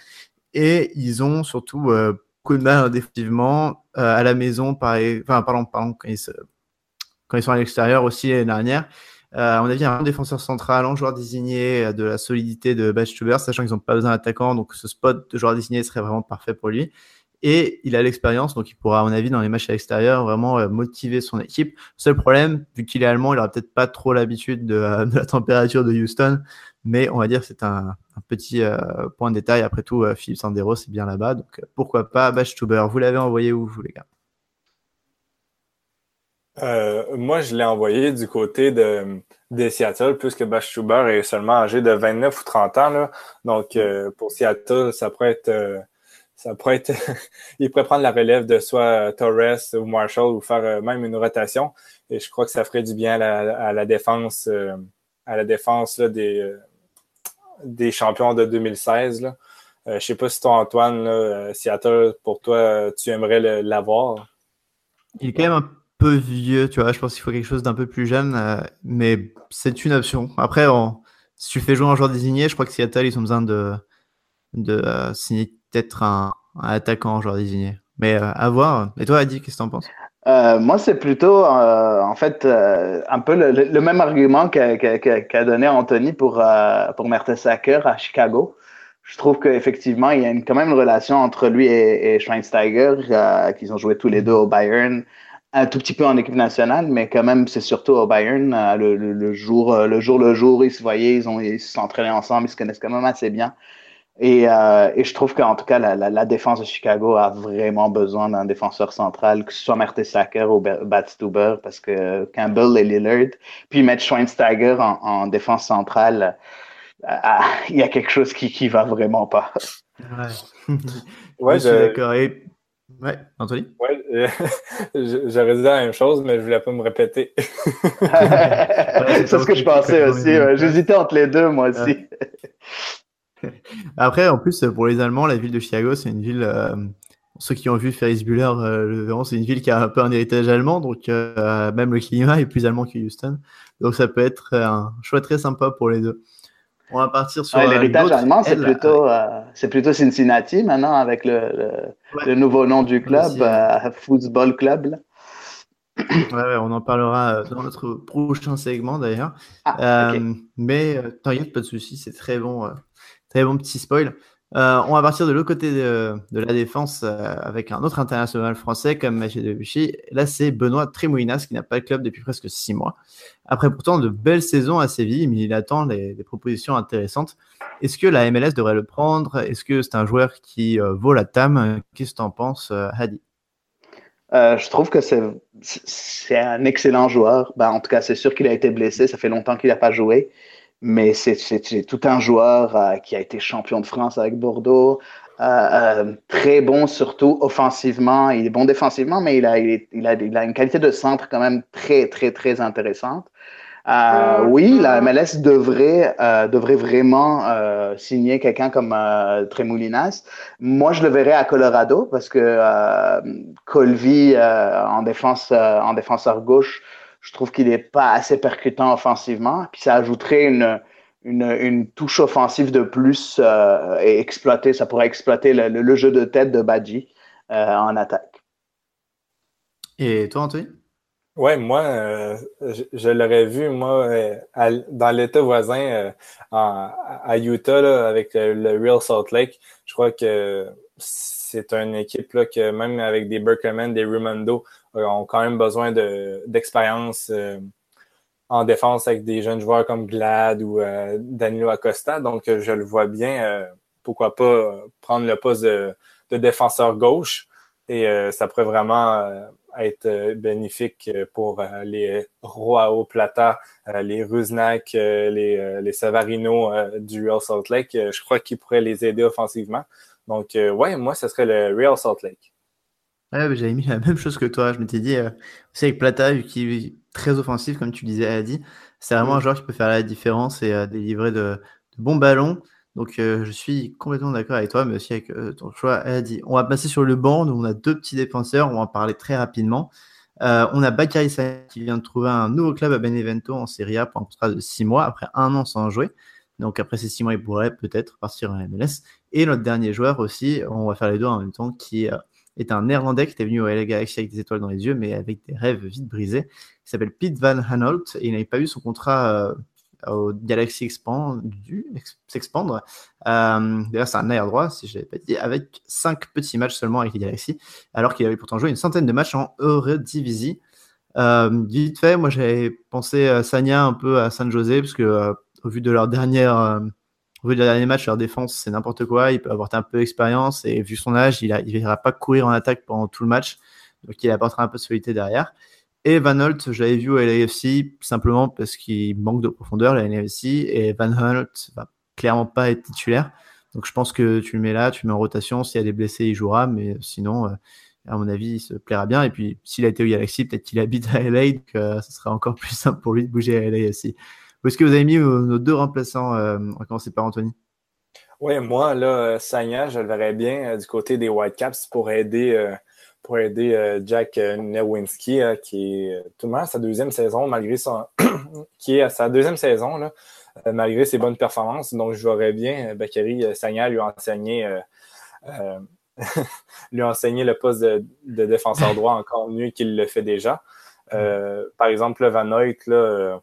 et ils ont surtout beaucoup de mal définitivement à la maison, par, enfin, pardon, pardon quand, ils quand ils sont à l'extérieur aussi l'année dernière. Euh, on a vu un défenseur central, un joueur désigné, euh, de la solidité de Batchtuber, sachant qu'ils n'ont pas besoin d'attaquant, donc ce spot de joueur désigné serait vraiment parfait pour lui. Et il a l'expérience, donc il pourra, à mon avis, dans les matchs à l'extérieur, vraiment euh, motiver son équipe. Seul problème, vu qu'il est allemand, il n'aura peut-être pas trop l'habitude de, la température de Houston, mais on va dire que c'est un, petit point de détail. Après tout, Philippe Sandero, c'est bien là-bas, donc pourquoi pas Batchtuber. Vous l'avez envoyé où, vous, les gars? Euh, moi, je l'ai envoyé du côté de, de Seattle, puisque Schuber est seulement âgé de 29 ou 30 ans. Là. Donc, euh, pour Seattle, ça pourrait être... Euh, ça pourrait être... il pourrait prendre la relève de soit Torres ou Marshall ou faire même une rotation. Et je crois que ça ferait du bien à la, défense à la défense là, des, des champions de 2016. Là. je sais pas si toi, Antoine, là, Seattle, pour toi, tu aimerais l'avoir. Il est quand même un peu vieux, tu vois. Je pense qu'il faut quelque chose d'un peu plus jeune, euh, mais c'est une option. Après, si tu fais jouer un joueur désigné, je crois que Seattle, ils ont besoin de, de euh, signer peut-être un, attaquant en joueur désigné. Mais euh, à voir. Et toi, Adi, qu'est-ce que tu en penses moi, c'est plutôt, en fait, un peu le, même argument qu'a donné Anthony pour, pour Mertesacker à Chicago. je trouve qu'effectivement, il y a une, quand même une relation entre lui et, Schweinsteiger, euh, qu'ils ont joué tous les deux au Bayern, un tout petit peu en équipe nationale, mais quand même, c'est surtout au Bayern. Euh, le, jour, euh, le jour le jour, ils se voyaient, ils, ont, ils s'entraînaient ensemble, ils se connaissent quand même assez bien. Et, et je trouve qu'en tout cas, la, la, défense de Chicago a vraiment besoin d'un défenseur central, que ce soit Mertesacker ou Batstuber, parce que Campbell et Lillard, puis mettre Schweinsteiger en, en défense centrale, ah, il y a quelque chose qui qui va vraiment pas. Ouais, ouais je suis d'accord. Ouais, Anthony? Ouais, euh, j'aurais dit la même chose, mais je voulais pas me répéter. c'est ce que je pensais aussi. J'hésitais entre les deux, moi aussi. Après, en plus, pour les Allemands, la ville de Chicago, c'est une ville. Euh, ceux qui ont vu Ferris Bueller euh, le verront, c'est une ville qui a un peu un héritage allemand, donc même le climat est plus allemand que Houston. Donc ça peut être un choix très sympa pour les deux. On va partir sur. L'héritage allemand, c'est plutôt, euh, c'est plutôt Cincinnati maintenant avec le, le, nouveau nom du club, euh, Football Club. Ouais, on en parlera euh, dans notre prochain segment d'ailleurs. Ah, mais t'inquiète, pas de souci, c'est très bon, très bon petit spoil. Euh, on va partir de l'autre côté de, la défense euh, avec un autre international français comme Mathieu Debuchy. Là, c'est Benoît Trémoulinas qui n'a pas de club depuis presque six mois. Après pourtant de belles saisons à Séville, mais il attend des, propositions intéressantes. Est-ce que la MLS devrait le prendre? Est-ce que c'est un joueur qui euh, vaut la TAM Qu'est-ce que tu en penses, Hadi? Je trouve que c'est un excellent joueur. Ben, en tout cas, c'est sûr qu'il a été blessé. Ça fait longtemps qu'il n'a pas joué mais c'est tout un joueur euh, qui a été champion de France avec Bordeaux, euh, euh, très bon surtout offensivement. Il est bon défensivement, mais il a, il, a, il a une qualité de centre quand même très, très, très intéressante. oui, la MLS devrait, devrait vraiment signer quelqu'un comme Tremoulinas. Moi, je le verrais à Colorado parce que Colby en défense, en défenseur gauche, je trouve qu'il n'est pas assez percutant offensivement. Puis ça ajouterait une, une, touche offensive de plus euh, et exploiter, ça pourrait exploiter le, jeu de tête de Badji euh, en attaque. Et toi, Anthony? Ouais, moi, euh, je, l'aurais vu, moi, dans l'État voisin, à Utah, avec le, Real Salt Lake. Je crois que c'est une équipe là, que même avec des Berkelman, des Rumando, euh, ont quand même besoin d'expérience euh, en défense avec des jeunes joueurs comme Glad ou euh, Danilo Acosta. Donc, je le vois bien, pourquoi pas prendre le poste de, défenseur gauche. Et ça pourrait vraiment être bénéfique pour les Roao Plata, les Rusnak, les, les Savarino du Real Salt Lake. je crois qu'ils pourraient les aider offensivement. Donc, ouais, moi, ce serait le Real Salt Lake. Ouais, j'avais mis la même chose que toi. Je m'étais dit, euh, aussi avec Plata, vu qu'il est très offensif, comme tu disais, Adi, c'est vraiment un joueur qui peut faire la différence et euh, délivrer de, bons ballons. Donc, euh, je suis complètement d'accord avec toi, mais aussi avec ton choix, Adi. On va passer sur le banc. on a deux petits défenseurs. On va en parler très rapidement. on a Bakary qui vient de trouver un nouveau club à Benevento en Serie A pour un contrat de six mois après un an sans jouer. Donc après ces six mois, il pourrait peut-être partir en MLS. Et notre dernier joueur aussi, on va faire les deux en même temps, qui est un néerlandais qui était venu au LA Galaxy avec des étoiles dans les yeux, mais avec des rêves vite brisés. Il s'appelle Pete Van Hanolt et il n'avait pas eu son contrat euh, au Galaxy s'expandre. Euh, D'ailleurs, c'est un air droit, si je l'avais pas dit, avec cinq petits matchs seulement avec les Galaxy, alors qu'il avait pourtant joué une centaine de matchs en Eredivisie. Euh, vite fait, moi j'avais pensé à Sanya un peu à San José, parce que euh, au vu de leur dernière vu de dernier match, leur défense, c'est n'importe quoi. Il peut apporter un peu d'expérience et vu son âge, il ne ira pas courir en attaque pendant tout le match. Donc, il apportera un peu de solidité derrière. Et Van Holt, je l'avais vu au LAFC simplement parce qu'il manque de profondeur, la LAFC. Et Van Holt va clairement pas être titulaire. Donc, je pense que tu le mets là, tu le mets en rotation. S'il y a des blessés, il jouera. Mais sinon, euh, à mon avis, il se plaira bien. Et puis, s'il a été au Galaxy, peut-être qu'il habite à LA. Donc, euh, ce sera encore plus simple pour lui de bouger à LAFC. Est-ce que vous avez mis nos deux remplaçants euh, On va par Anthony? Oui, moi, là, Sanya, je le verrais bien euh, du côté des Whitecaps pour aider, euh, pour aider Jack Nowinski, qui est tout le monde à sa deuxième saison, malgré son. qui est à sa deuxième saison, là, malgré ses bonnes performances. Donc, je verrais bien Bakary Sanya lui enseigner. lui enseigner le poste de, défenseur droit encore mieux qu'il le fait déjà. par exemple, Van Hoyt, là,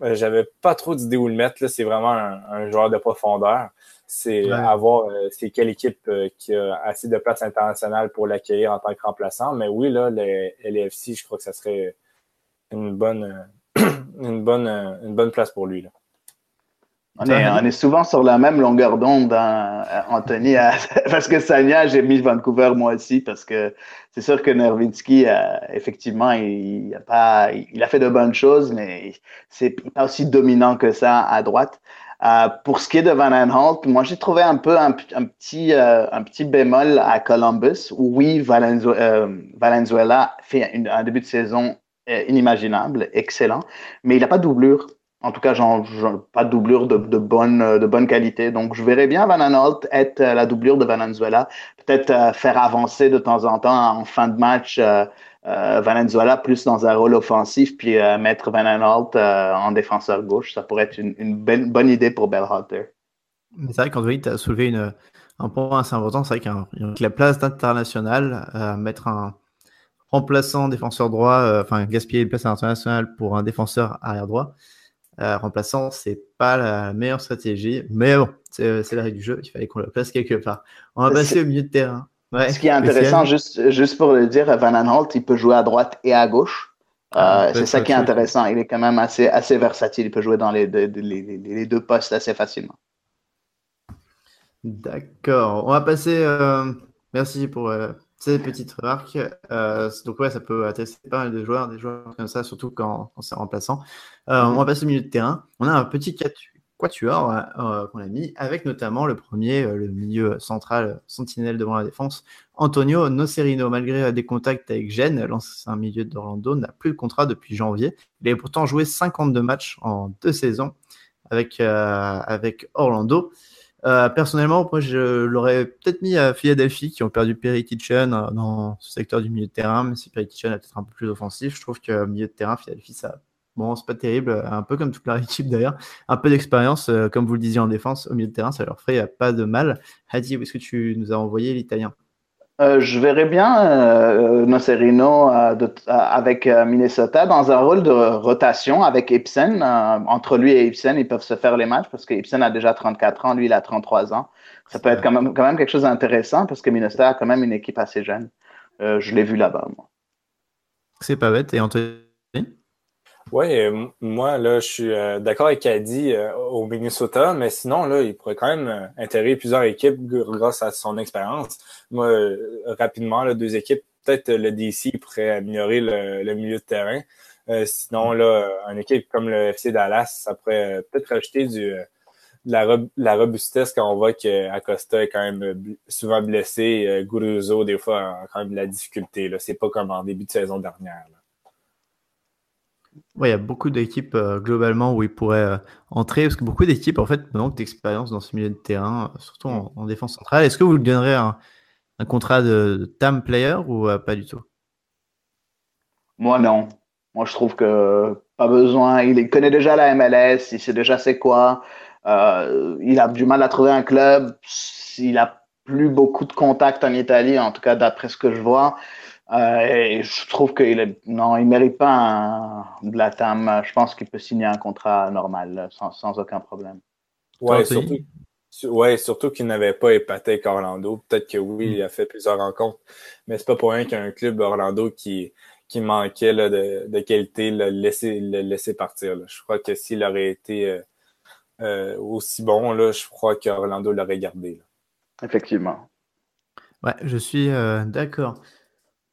j'avais pas trop d'idées où le mettre. C'est vraiment un, joueur de profondeur. C'est avoir c'est quelle équipe qui a assez de place internationale pour l'accueillir en tant que remplaçant. Mais oui, là, le LFC, je crois que ça serait une bonne, une bonne, une bonne place pour lui. Là. On est, souvent sur la même longueur d'onde, hein, Anthony, parce que Sanya, j'ai mis Vancouver moi aussi, parce que c'est sûr que Nervinsky, euh, effectivement, il, a pas, il a fait de bonnes choses, mais c'est pas aussi dominant que ça à droite. Euh, pour ce qui est de Van Aanholt, moi j'ai trouvé un peu un, petit euh, un petit bémol à Columbus. Oui, Valenzuela, fait un début de saison inimaginable, excellent, mais il n'a pas de doublure. En tout cas, genre, pas de doublure de, bonne, de bonne qualité. Donc, je verrais bien Van Aanholt être euh, la doublure de Valenzuela. Peut-être euh, faire avancer de temps en temps en fin de match euh, euh Valenzuela plus dans un rôle offensif, puis mettre Van Aanholt en défenseur gauche. Ça pourrait être une, une bonne idée pour Bellhalter. Mais c'est vrai qu'Anthony, tu as soulevé un point assez important. C'est vrai qu'avec la place d'international, mettre un remplaçant défenseur droit, enfin gaspiller une place internationale pour un défenseur arrière droit, euh, remplaçant, c'est pas la meilleure stratégie. Mais bon, c'est la règle du jeu. Il fallait qu'on le place quelque part. On va passer au milieu de terrain. Ce qui est intéressant, juste, juste pour le dire, Van Aanholt, il peut jouer à droite et à gauche. Ah, euh, c'est ça qui est intéressant. Il est quand même assez, assez versatile. Il peut jouer dans les deux, les, les deux postes assez facilement. D'accord. On va passer. Euh, merci pour ces petites remarques. Euh, donc ouais, ça peut intéresser pas mal de joueurs, des joueurs comme ça, surtout quand, c'est remplaçant. Euh, on va passer au milieu de terrain. On a un petit quatuor euh, qu'on a mis, avec notamment le premier, le milieu central, sentinelle devant la défense, Antonio Nocerino. Malgré des contacts avec Gênes, l'ancien milieu d'Orlando n'a plus le contrat depuis janvier. Il a pourtant joué 52 matchs en deux saisons avec, avec Orlando. Euh, personnellement, moi, je l'aurais peut-être mis à Philadelphie, qui ont perdu Perry Kitchen euh, dans ce secteur du milieu de terrain, mais si Perry Kitchen est peut-être un peu plus offensif, je trouve que milieu de terrain, Philadelphie, ça, bon, c'est pas terrible, un peu comme toute la équipe d'ailleurs, un peu d'expérience, euh, comme vous le disiez en défense, au milieu de terrain, ça leur ferait pas de mal. Hadi, où est-ce que tu nous as envoyé l'italien? Euh, je verrais bien euh, Nocerino euh, avec Minnesota dans un rôle de rotation avec Ibsen. entre lui et Ibsen, ils peuvent se faire les matchs parce que Ibsen a déjà 34 ans, lui il a 33 ans. Ça peut être quand même, quand même quelque chose d'intéressant parce que Minnesota a quand même une équipe assez jeune. je l'ai vu là-bas, moi. C'est pas bête. Et Anthony? Oui, euh, moi, là, je suis euh, d'accord avec Caddy euh, au Minnesota, mais sinon, là, il pourrait quand même intégrer plusieurs équipes grâce à son expérience. Moi, rapidement, là, deux équipes, peut-être le DC pourrait améliorer le, milieu de terrain. sinon, là, une équipe comme le FC Dallas, ça pourrait peut-être rajouter du, de la, robustesse quand on voit qu'Acosta est quand même souvent blessé. Euh, des fois, a quand même de la difficulté. C'est pas comme en début de saison dernière. Ouais, il y a beaucoup d'équipes euh, globalement où il pourrait euh, entrer, parce que beaucoup d'équipes en fait manquent d'expérience dans ce milieu de terrain, euh, surtout en, défense centrale. Est-ce que vous lui donnerez un, contrat de, TAM player ou pas du tout? Moi non. Moi je trouve que pas besoin. Il connaît déjà la MLS, il sait déjà c'est quoi. il a du mal à trouver un club. Il a plus beaucoup de contacts en Italie, en tout cas d'après ce que je vois. Euh, et je trouve qu'il est, non, il mérite pas un, de la TAM. Je pense qu'il peut signer un contrat normal sans, sans aucun problème. Ouais, surtout, ouais, surtout qu'il n'avait pas épaté avec Orlando. Peut-être que oui, il a fait plusieurs rencontres, mais c'est pas pour rien qu'un club Orlando qui, qui manquait là, de, de, qualité le laisser, le laisser partir. Là. Je crois que s'il aurait été euh, euh, aussi bon, là, je crois qu'Orlando l'aurait gardé. Là. Effectivement. Ouais, je suis d'accord.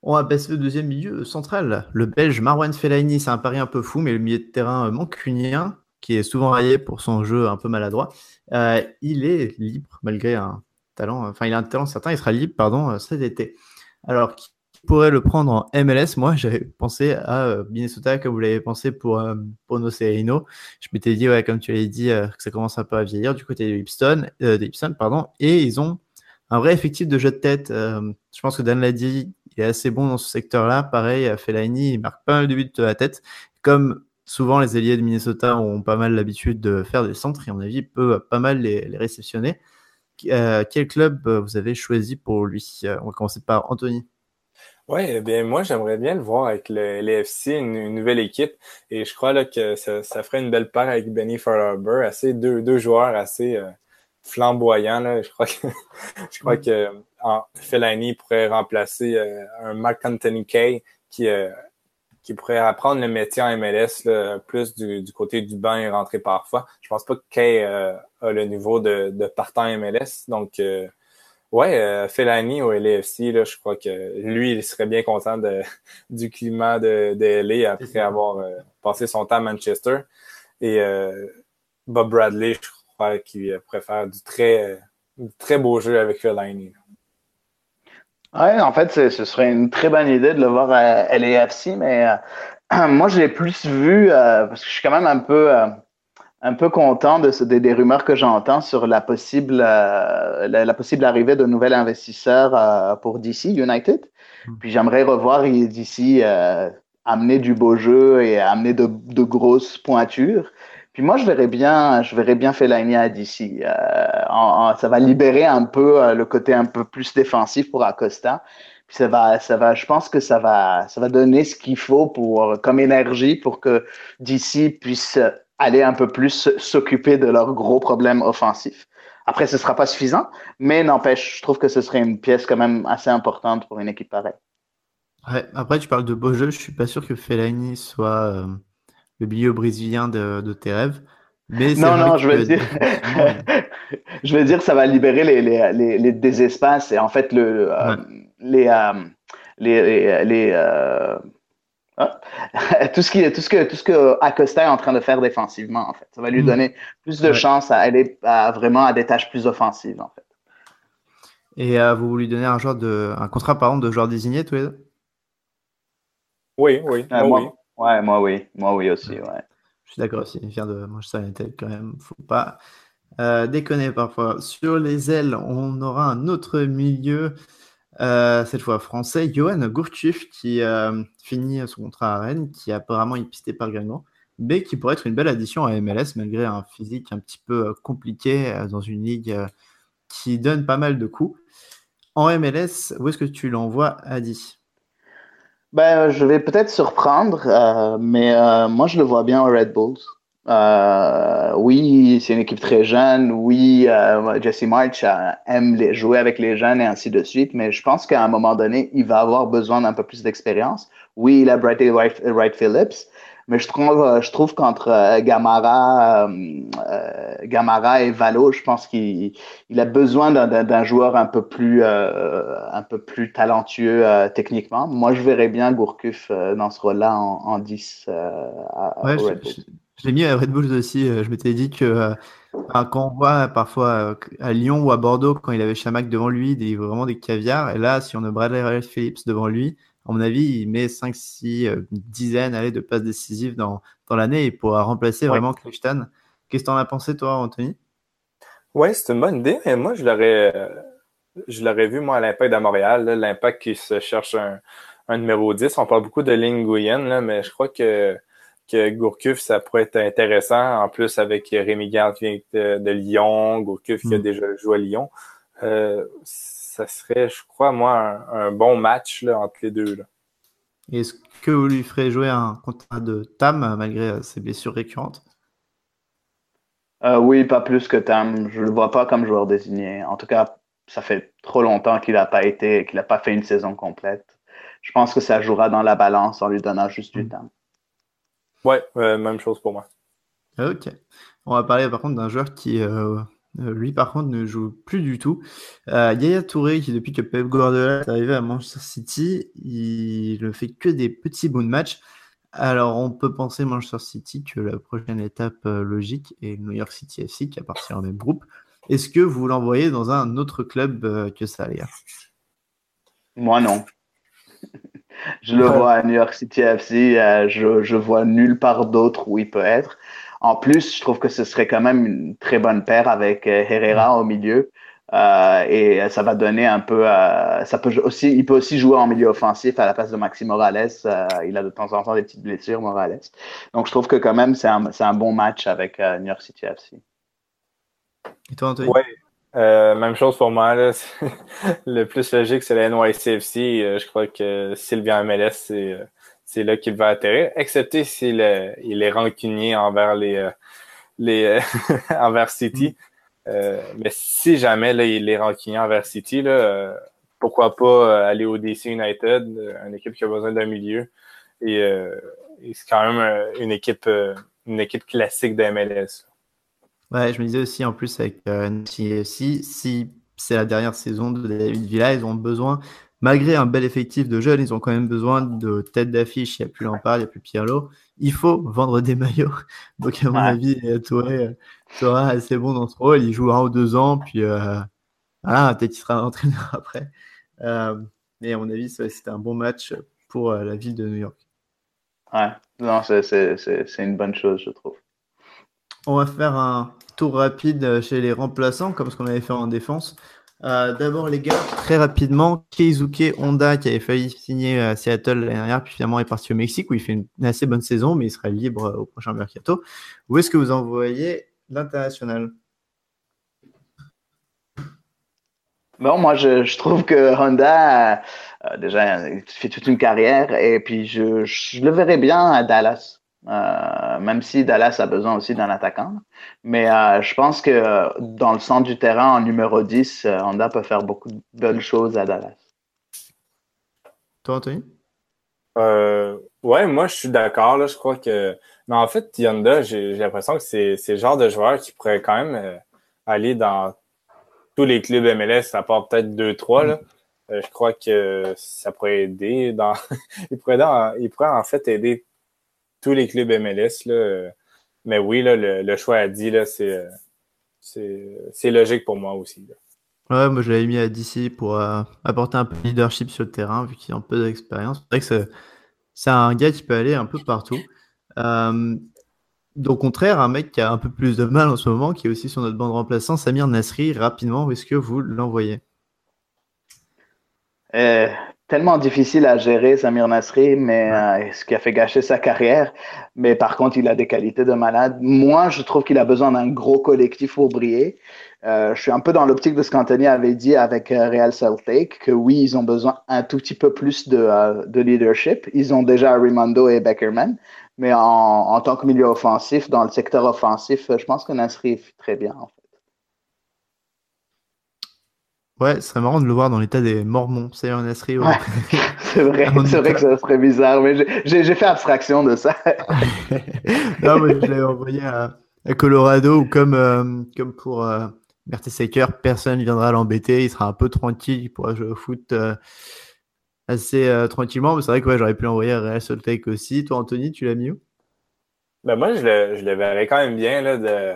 On va passer au deuxième milieu central. Le Belge Marwan Fellaini, c'est un pari un peu fou, mais le milieu de terrain mancunien, qui est souvent raillé pour son jeu un peu maladroit, euh, il est libre malgré un talent, enfin il a un talent certain, il sera libre pardon cet été. Alors qui pourrait le prendre en MLS Moi j'avais pensé à euh, Minnesota comme vous l'avez pensé pour, euh, pour Nocerino. Je m'étais dit, ouais, comme tu l'avais dit, que ça commence un peu à vieillir du côté de Ipson, de pardon, et ils ont un vrai effectif de jeu de tête. je pense que Dan l'a dit, il est assez bon dans ce secteur-là. Pareil, Fellaini, il marque pas mal de buts de la tête. Comme souvent, les alliés de Minnesota ont pas mal l'habitude de faire des centres et, à mon avis, peut pas mal les, réceptionner. Euh, quel club euh, vous avez choisi pour lui euh, On va commencer par Anthony. Oui, eh bien moi j'aimerais bien le voir avec le LFC, une, nouvelle équipe. Et je crois là, que ça, ferait une belle paire avec Benny Farber, assez deux, deux joueurs assez euh, flamboyants. Là. Je crois que je crois que en, Fellaini pourrait remplacer euh, un Mark Anthony Kay qui, euh, qui pourrait apprendre le métier en MLS là, plus du, du, côté du banc et rentrer parfois. Je pense pas que Kay a le niveau de, de partant MLS. Donc Ouais, euh, Fellaini au LAFC, là, je crois que lui, il serait bien content de, du climat de, de LA après avoir euh, passé son temps à Manchester. Et euh, Bob Bradley, je crois qu'il préfère du très, du très beau jeu avec Fellaini. Ouais, en fait, ce serait une très bonne idée de le voir à LAFC, mais euh, moi, je l'ai plus vu parce que je suis quand même un peu un peu content de, des, rumeurs que j'entends sur la possible, euh, la, possible arrivée de nouvel investisseurs euh, pour DC United. Hmm. Puis j'aimerais revoir DC euh, amener du beau jeu et amener de, de, grosses pointures. Puis moi, je verrais bien, je verrais bien Fellaini à DC. ça va libérer un peu le côté un peu plus défensif pour Acosta. Puis ça va, ça va, je pense que ça va, ça va donner ce qu'il faut pour, comme énergie pour que DC puisse aller un peu plus s'occuper de leurs gros problèmes offensifs. Après, ce ne sera pas suffisant, mais n'empêche, je trouve que ce serait une pièce quand même assez importante pour une équipe pareille. Ouais, après, tu parles de beau jeu. Je suis pas sûr que Fellaini soit euh, le milieu brésilien de, de, tes rêves. Mais non, non, je veux dire, je veux dire, ça va libérer les, les, les, les des espaces et en fait le, euh, les, euh, les, les, ah. tout ce qui tout ce que tout ce que Acosta est en train de faire défensivement en fait ça va lui hmm. donner plus de chance à aller à, vraiment à des tâches plus offensives en fait et euh, vous lui donnez un genre de un contrat par exemple de joueur désigné tous les deux? Oui oui, moi, oui. Ouais moi oui. Moi oui aussi ouais. je suis d'accord aussi. Il vient de Manchester United quand même. Faut pas euh, déconner parfois. Sur les ailes on aura un autre milieu euh, cette fois français, Johan Gourcuff qui euh, finit son contrat à Rennes, qui est apparemment épisté par Guingamp, mais qui pourrait être une belle addition à MLS malgré un physique un petit peu compliqué dans une ligue qui donne pas mal de coups. En MLS, où est-ce que tu l'envoies, Adi? Ben, Je vais peut-être surprendre, mais moi je le vois bien au Red Bulls. Euh, oui, c'est une équipe très jeune. Oui, euh, Jesse March euh, aime jouer avec les jeunes et ainsi de suite. Mais je pense qu'à un moment donné, il va avoir besoin d'un peu plus d'expérience. Oui, il a Bright Wright, Phillips. Mais je trouve, je trouve qu'entre Gamara, Gamara et Valo, je pense qu'il il a besoin d'un joueur un peu plus, un peu plus talentueux techniquement. Moi, je verrais bien Gourcuff dans ce rôle-là en, en 10 à, ouais, Red Bull. Je l'ai mis à Red Bulls aussi. Euh, je m'étais dit que euh, quand on voit parfois euh, à Lyon ou à Bordeaux, quand il avait Chamac devant lui, des, vraiment des caviars. Et là, si on a Bradley Phillips devant lui, à mon avis, il met 5, 6, dizaines allez, de passes décisives dans, dans l'année et pourra remplacer vraiment Kleshtan. Qu'est-ce que tu en as pensé, toi, Anthony? Oui, c'est une bonne idée. Mais moi, je l'aurais, je l'aurais vu, moi, à l'Impact de Montréal. L'Impact qui se cherche un, un, numéro 10. On parle beaucoup de Ling là, mais je crois que que Gourcuff, ça pourrait être intéressant. En plus, avec Rémi Garde qui vient de, Lyon, Gourcuff qui a mm. déjà joué à Lyon. Euh, ça serait, je crois, moi, un, bon match là, entre les deux. Est-ce que vous lui ferez jouer un contrat de Tam malgré ses blessures récurrentes? Euh, Oui, pas plus que Tam. Je ne le vois pas comme joueur désigné. En tout cas, ça fait trop longtemps qu'il n'a pas été, qu'il n'a pas fait une saison complète. Je pense que ça jouera dans la balance en lui donnant juste du mm. Tam. Ouais, même chose pour moi. Ok. On va parler par contre d'un joueur qui, euh, euh, lui par contre, ne joue plus du tout. Euh, Yaya Touré, qui depuis que Pep Guardiola est arrivé à Manchester City, il ne fait que des petits bouts de match. Alors on peut penser Manchester City que la prochaine étape logique est New York City FC qui appartient au même groupe. Est-ce que vous l'envoyez dans un autre club que ça, les Moi non. Je le vois à New York City FC. Euh, je, je vois nulle part d'autre où il peut être. En plus, je trouve que ce serait quand même une très bonne paire avec euh, Herrera au milieu. Euh, et ça va donner un peu. Euh, ça peut aussi, il peut aussi jouer en milieu offensif à la place de Maxime Morales. Euh, il a de temps en temps des petites blessures, Morales. Donc je trouve que quand même c'est un, un, bon match avec New York City FC. Et toi, Anthony? Ouais. Euh, même chose pour moi. Là. le plus logique, c'est la NYCFC. Euh, je crois que Sylvain MLS, c'est, euh, c'est là qu'il va atterrir, excepté s'il est, il est rancunier envers les, les envers City. mais si jamais là, il est rancunier envers City, là, pourquoi pas aller au DC United, une équipe qui a besoin d'un milieu. Et, et c'est quand même une équipe, une équipe classique de MLS. Ouais, je me disais aussi en plus avec euh, si, si c'est la dernière saison de David Villa, ils ont besoin, malgré un bel effectif de jeunes, ils ont quand même besoin de tête d'affiche. Il n'y a plus Lampard, il n'y a plus Pirlo. Il faut vendre des maillots. Donc, à mon avis, Touré euh, sera assez bon dans ce rôle. Il joue un ou deux ans, puis euh, peut-être qu'il sera entraîneur après. Euh, mais à mon avis, c'était un bon match pour euh, la ville de New York. Ouais, non, c'est une bonne chose, je trouve. On va faire un tour rapide chez les remplaçants, comme ce qu'on avait fait en défense. Euh, d'abord, les gars, très rapidement, Keizuke Honda, qui avait failli signer à Seattle l'année dernière, puis finalement est parti au Mexique, où il fait une, assez bonne saison, mais il sera libre au prochain mercato. Où est-ce que vous envoyez l'international? Bon, moi, je, trouve que Honda, euh, déjà, il fait toute une carrière, et puis je, je le verrais bien à Dallas. Euh, même si Dallas a besoin aussi d'un attaquant. Mais euh, je pense que dans le centre du terrain, en numéro 10, euh, Honda peut faire beaucoup de bonnes choses à Dallas. Toi, Anthony? ouais, moi, je suis d'accord. Je crois que. Mais en fait, Honda, j'ai l'impression que c'est le genre de joueur qui pourrait quand même aller dans tous les clubs MLS, à part peut-être 2-3. je crois que ça pourrait aider dans. il, pourrait il pourrait en fait aider tous les clubs MLS. Là, mais oui, là, le, choix à dit, c'est, c'est, logique pour moi aussi. Ouais, moi je l'avais mis à DC pour euh, apporter un peu de leadership sur le terrain, vu qu'il a un peu d'expérience. C'est vrai que c'est, un gars qui peut aller un peu partout. Euh, au contraire, un mec qui a un peu plus de mal en ce moment, qui est aussi sur notre bande remplaçant, Samir Nasri, rapidement, où est-ce que vous l'envoyez? Euh, tellement difficile à gérer, Samir Nasri, mais euh, ce qui a fait gâcher sa carrière. Mais par contre, il a des qualités de malade. Moi, je trouve qu'il a besoin d'un gros collectif pour briller. Euh, je suis un peu dans l'optique de ce qu'Anthony avait dit avec euh, Real Salt Lake, que oui, ils ont besoin un tout petit peu plus de, euh, de leadership. Ils ont déjà Rimondo et Beckerman, mais en, en, tant que milieu offensif, dans le secteur offensif, je pense que Nasri fait très bien. En fait. Ouais, ce serait marrant de le voir dans l'état des Mormons, c'est un Nasri. Ouais. c'est vrai, c'est vrai que ça serait bizarre, mais j'ai fait abstraction de ça. non, mais je l'ai envoyé à, Colorado ou comme, euh, comme pour euh, Mertesacker, personne ne viendra l'embêter, il sera un peu tranquille, il pourra jouer au foot euh, assez euh, tranquillement. Mais c'est vrai que ouais, j'aurais pu l'envoyer à Real Salt Lake aussi. Toi, Anthony, tu l'as mis où? Ben moi, je le, je le verrais quand même bien là, de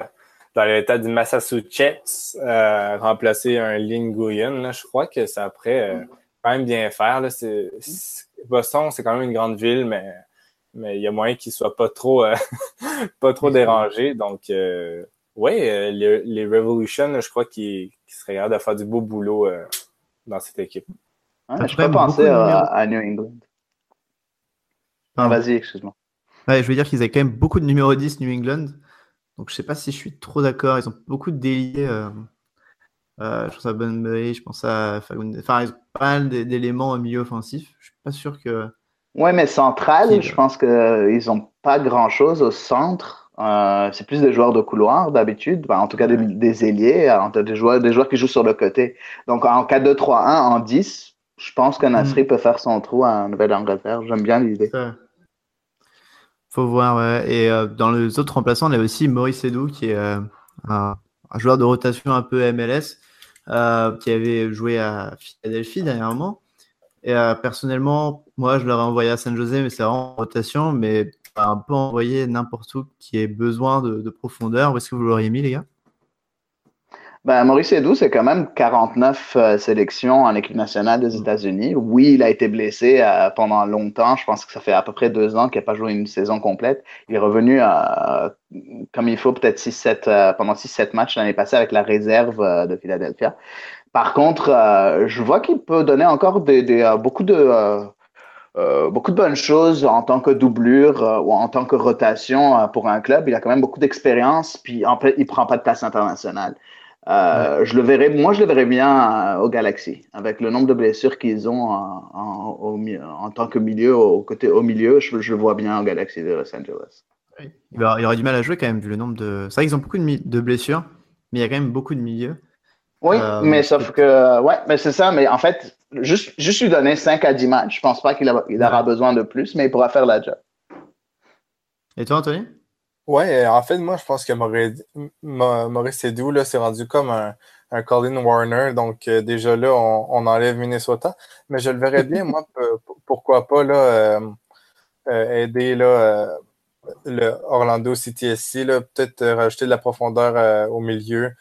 dans l'état du Massachusetts, euh, remplacer un Linguyen, je crois que ça pourrait euh, quand même bien faire. Là. Boston, c'est quand même une grande ville, mais mais il y a moyen qu'il soit pas trop euh, pas trop dérangé. Donc euh, ouais, les, les Revolution, je crois qu'ils seraient capables de faire du beau boulot dans cette équipe. je peux penser à, New England. Vas-y, excuse-moi. Ouais, je veux dire qu'ils avaient quand même beaucoup de numéro 10 New England. Donc je sais pas si je suis trop d'accord. Ils ont beaucoup de déliés. Euh, euh, je pense à Bunbury, je pense à Enfin, ils ont pas mal d'éléments au milieu offensif. Je suis pas sûr que. Ouais, mais central, je pense qu'ils ont pas grand chose au centre. Euh, c'est plus des joueurs de couloir d'habitude, en tout cas des, des ailiers, des joueurs, des joueurs qui jouent sur le côté. Donc en 4-2-3-1, en 10, je pense que Nasri mm. peut faire son trou en Nouvelle-Angleterre. J'aime bien l'idée. Faut voir, ouais. Et euh, dans les autres remplaçants, on a aussi Maurice Edou, qui est euh, un, joueur de rotation un peu MLS, euh, qui avait joué à Philadelphie dernièrement. Et personnellement, moi, je l'aurais envoyé à San José, mais c'est en rotation, mais un peu envoyé n'importe où qui ait besoin de, de profondeur. Où est-ce que vous l'auriez mis, les gars? Ben, Maurice Edou, c'est quand même 49 euh, sélections en équipe nationale des États-Unis. Oui, il a été blessé euh, pendant longtemps. Je pense que ça fait à peu près deux ans qu'il n'a pas joué une saison complète. Il est revenu euh, comme il faut, peut-être 6-7 pendant 6-7 matchs l'année passée avec la réserve de Philadelphia. Par contre, je vois qu'il peut donner encore des, des beaucoup de beaucoup de bonnes choses en tant que doublure ou en tant que rotation pour un club. Il a quand même beaucoup d'expérience, puis en fait, il prend pas de place internationale. Euh, je le verrais, moi, je le verrais bien au Galaxy, avec le nombre de blessures qu'ils ont en, en, tant que milieu, au, côté, au milieu, je, le vois bien au Galaxy de Los Angeles. Il, aurait du mal à jouer quand même, vu le nombre de. C'est vrai qu'ils ont beaucoup de, de, blessures, mais il y a quand même beaucoup de milieux. Oui, mais sauf que, ouais, mais c'est ça, mais en fait, juste, juste lui donner 5 à 10 matchs, je pense pas qu'il aura besoin de plus, mais il pourra faire la job. Et toi, Anthony? Ouais, en fait, moi, je pense que Maurice Edou, là, c'est rendu comme un, un Colin Warner. Donc, euh, déjà là, on, enlève Minnesota. Mais je le verrais bien, moi, pourquoi pas, là, euh, euh, aider, là, le Orlando CTSC, là, peut-être rajouter de la profondeur au milieu.